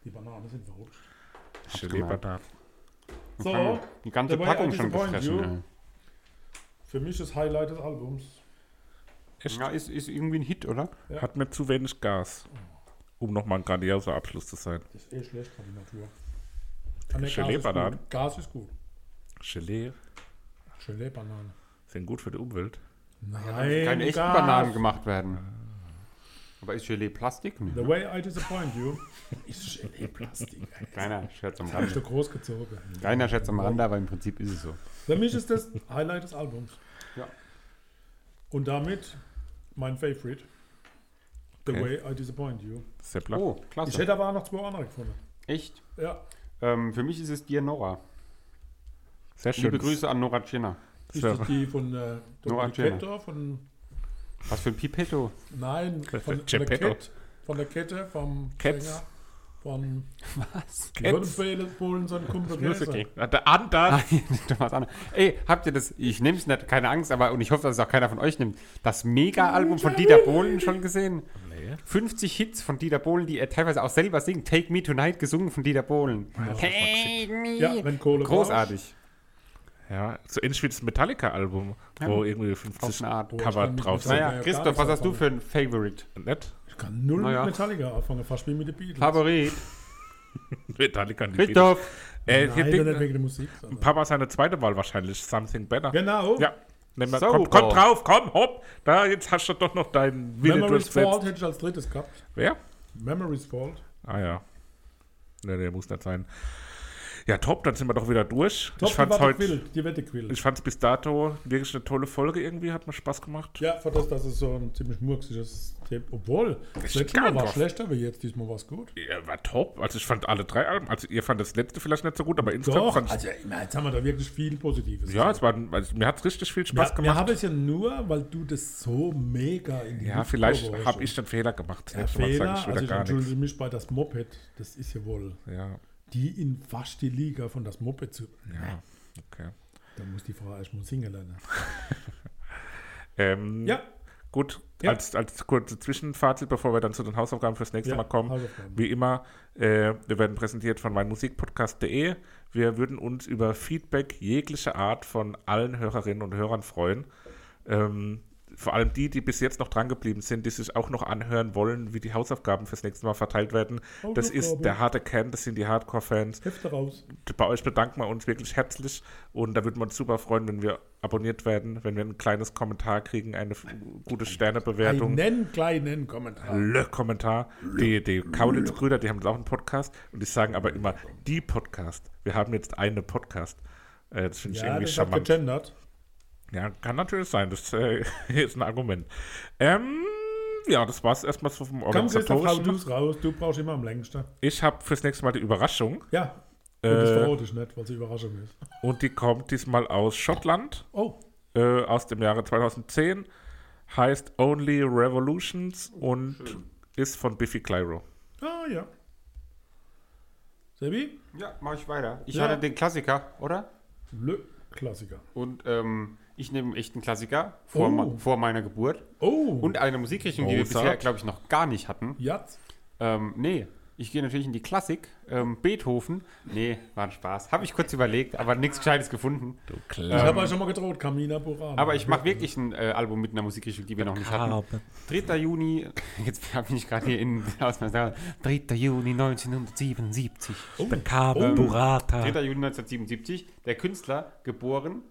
Die Bananen sind verrutscht. Gelee-Banane. So, Die ganze Packung schon gefressen. You. Ja. für mich das Highlight des Albums. Echt? Ja, ist, ist irgendwie ein Hit, oder? Ja. Hat mir zu wenig Gas, um nochmal ein grandioser Abschluss zu sein. Das ist eh schlecht von der Natur. Nee, Gas ist Gelee-Bananen? gut. Gas ist gut. Gelee Gelee-Bananen. sind gut für die Umwelt. Nein, Keine echten Gas. Bananen gemacht werden. Aber ist Gelee Plastik? Nee, The ne? way I disappoint you ist Gelee-Plastik. ey. Kleiner Scherz am Das habe ich Rande. doch groß gezogen. Kleiner Scherz am Rande, aber im Prinzip ist es so. Für mich ist das Highlight des Albums. Ja. Und damit mein Favorite. The Okay. way I disappoint you. Seppler. Oh, Ich klasse. hätte aber auch noch zwei andere gefunden. Echt? Ja. Ähm, für mich ist es dir Nora. Sehr schön. Liebe Grüße an Nora Tschirner. Ist das die von äh, Nora Tschirner. Von Was für ein Pipetto. Nein, von, von, der. Kette, von der Kette, vom Cats. Sänger, von Was? würden Polen so ein Kumpel. Ja, der Anders. Thomas Anna. Ey, habt ihr das? Ich nehme es nicht, keine Angst, aber und ich hoffe, dass es auch keiner von euch nimmt. Das Mega-Album von Dieter Bohlen schon gesehen? Nee. 50 Hits von Dieter Bohlen, die er teilweise auch selber singt. Take Me Tonight, gesungen von Dieter Bohlen. Take Me. Ja, wenn Kohle Großartig. Ja, so ähnlich wie das Metallica-Album, wo irgendwie Auf 50 eine Art. Cover drauf sind. Naja, ja Christoph, was hast du für ein Favorite? Nett? Ich kann null Naja. mit Metallica anfangen, fast wie mit den Beatles. Favorit. Metallica die Christoph. Äh, Nein, hier nicht Ding, wegen der Musik. Papa seine zweite Wahl wahrscheinlich, Something Better. Genau. Ja. Nehmen wir, So, komm, komm drauf, komm, hopp. Da, jetzt hast du doch noch deinen Wille Memories Fault hätte ich als drittes gehabt. Wer? Memories Fault. Ah ja. Ne, der muss nicht sein. Ja, top, dann sind wir doch wieder durch. Top, ich fand's die heute, gequillt, die Wette gequillt. ich fand's bis dato wirklich eine tolle Folge irgendwie, hat mir Spaß gemacht. Ja, für das, dass es so ein ziemlich murksiges Thema Obwohl, das letzte Mal war drauf. schlechter, wie jetzt. Diesmal war es gut. Ja, war top. Also ich fand alle drei Alben, also ihr fand das letzte vielleicht nicht so gut, aber insgesamt fand also ich jetzt haben wir da wirklich viel Positives. ja, es war, also, mir hat's richtig viel Spaß ja, Wir gemacht. haben es ja nur, weil du das so mega in die Ja, Luft vielleicht habe ich den Fehler gemacht. Der nächste Mal Fehler, sage ich also ich entschuldige nichts. mich bei das Moped, das ist ja wohl Ja, die in fast die Liga von das Moped zu. ja, okay. Da muss die Frau erst mal singen lernen. Ähm, Ja, Gut, Ja. als, als kurze Zwischenfazit, bevor wir dann zu den Hausaufgaben fürs nächste Ja, Mal kommen. Wie immer, äh, wir werden präsentiert von meinmusikpodcast.de. Wir würden uns über Feedback jeglicher Art von allen Hörerinnen und Hörern freuen. Ähm, vor allem die, die bis jetzt noch dran geblieben sind, die sich auch noch anhören wollen, wie die Hausaufgaben fürs nächste Mal verteilt werden. Das ist der harte Kern, das sind die Hardcore-Fans. Hefte raus. Bei euch bedanken wir uns wirklich herzlich und da würden wir uns super freuen, wenn wir abonniert werden, wenn wir ein kleines Kommentar kriegen, eine gute Sternebewertung. Einen kleinen Kommentar. Le Kommentar. Die, die Kaulitz-Brüder, die haben jetzt auch einen Podcast und die sagen aber immer die Podcast. Wir haben jetzt eine Podcast. Äh, das finde ich Ja, irgendwie das hat charmant. gegendert. Ja, kann natürlich sein. Das äh, ist ein Argument. Ähm, ja, das war es erstmal so vom Komm, Organisatorischen. du's raus. Du brauchst immer am längsten. Ich habe fürs nächste Mal die Überraschung Ja. Und Äh. das verrate ich nicht, weil es eine Überraschung ist. und die kommt diesmal aus Schottland, Oh, äh, aus dem Jahre 2010. Heißt Only Revolutions und ist von Biffy Clyro. ah ja. Sebi? Ja, mach ich weiter. Ich Ja. hatte den Klassiker, oder? Le Klassiker. Und ähm, ich nehme echt einen Klassiker vor, Oh. me- vor meiner Geburt. Oh, Und eine Musikrichtung, die wir bisher, glaube ich, noch gar nicht hatten. Jatz. Ähm, nee, ich gehe natürlich in die Klassik. Ähm, Beethoven. Nee, war ein Spaß. Habe ich kurz überlegt, aber nichts Gescheites gefunden. Du Ich Klar. habe euch schon mal gedroht, Kamina Burana. Aber ich mache wirklich ein äh, Album mit einer Musikrichtung, die wir noch nicht hatten. 3. Juni, jetzt bin ich gerade hier in aus meiner 3. Juni 1977. Der Kabel Burrata. 3. Juni 1977. Der Künstler geboren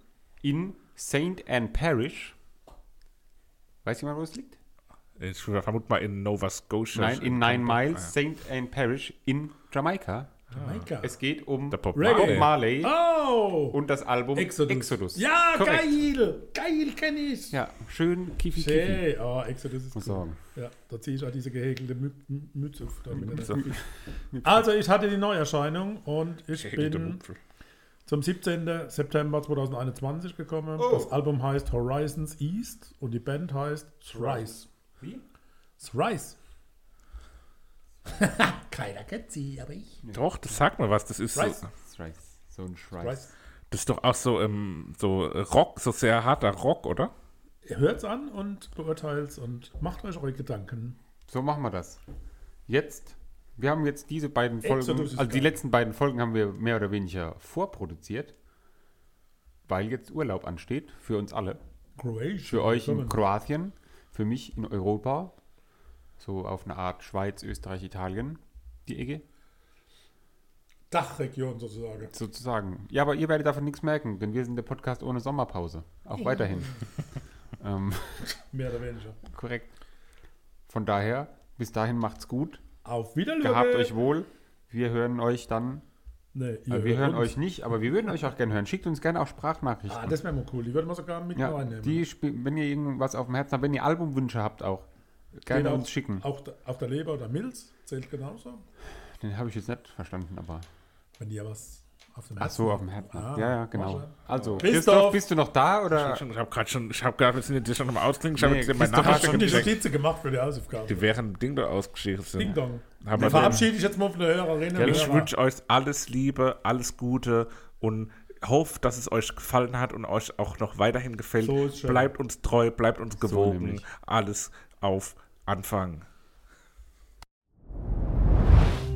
in St. Anne Parish. Weiß jemand, wo es liegt? Ich vermute mal in Nova Scotia. Nein, in Nine Ah, Miles, St. Anne Parish in Jamaika. Jamaika. Es geht um Bob Reggae. Marley. Marley Oh! und das Album Exodus. Exodus. Ja, Korrekt. geil! Geil, kenn ich! Ja, schön kiffi kiffi. Schön. Oh, Exodus ist Muss cool. sagen. Ja, da ziehe ich auch diese gehäkelte Mü Mütze auf. damit So. Also, ich hatte die Neuerscheinung und ich Gehäkelte bin Mupfel. Zum 17. September 2021 gekommen. Oh. Das Album heißt Horizons East und die Band heißt Thrice. Wie? Thrice. Keiner kennt sie, aber ich. Doch, das sagt mir was. Das ist so, Rice. Schreiß. So ein Schreiß. Thrice. das ist doch auch so, ähm, so Rock, so sehr harter Rock, oder? Hört's an und beurteilt's und macht euch eure Gedanken. So machen wir das. Jetzt, wir haben jetzt diese beiden Folgen, Exodus also die letzten beiden Folgen haben wir mehr oder weniger vorproduziert, weil jetzt Urlaub ansteht für uns alle. Croatia. Für euch in. Kroatien, für mich in Europa, so auf eine Art Schweiz, Österreich, Italien, die Ecke Dachregion sozusagen. sozusagen. Ja, aber ihr werdet davon nichts merken, denn wir sind der Podcast ohne Sommerpause, auch weiterhin. ähm, Mehr oder weniger. korrekt. Von daher, bis dahin macht's gut, Auf Wiedersehen. gehabt euch wohl. Wir hören euch dann Nee, ihr Äh, wir hört hören uns. euch nicht, aber wir würden euch auch gerne hören. Schickt uns gerne auch Sprachnachrichten. Ah, das wäre mal cool. Die würden wir sogar mit ja, reinnehmen. die, wenn ihr irgendwas auf dem Herzen habt, wenn ihr Albumwünsche habt auch, gerne Geht auch- uns schicken. Auch auf der Leber oder Milz zählt genauso. Den habe ich jetzt nicht verstanden, aber. Wenn ihr was auf dem Ach so, auf dem Herzen. Ah, ja, ja, genau. Also, Christoph. Christoph, bist du noch da oder? Ich habe gerade schon, ich habe gerade, wir sind jetzt schon nochmal ausklingen, ich habe Nee, jetzt schon die. Notizen gemacht für die Hausaufgabe. Die wären Ding da ausgeschissen. Ding Dong. Haben Dann verabschiede ich jetzt mal von der Hörerinnen und Ich Hörer. wünsche euch alles Liebe, alles Gute und hoffe, dass es euch gefallen hat und euch auch noch weiterhin gefällt. So ist schön. bleibt uns treu, bleibt uns gewogen. nämlich. alles auf Anfang.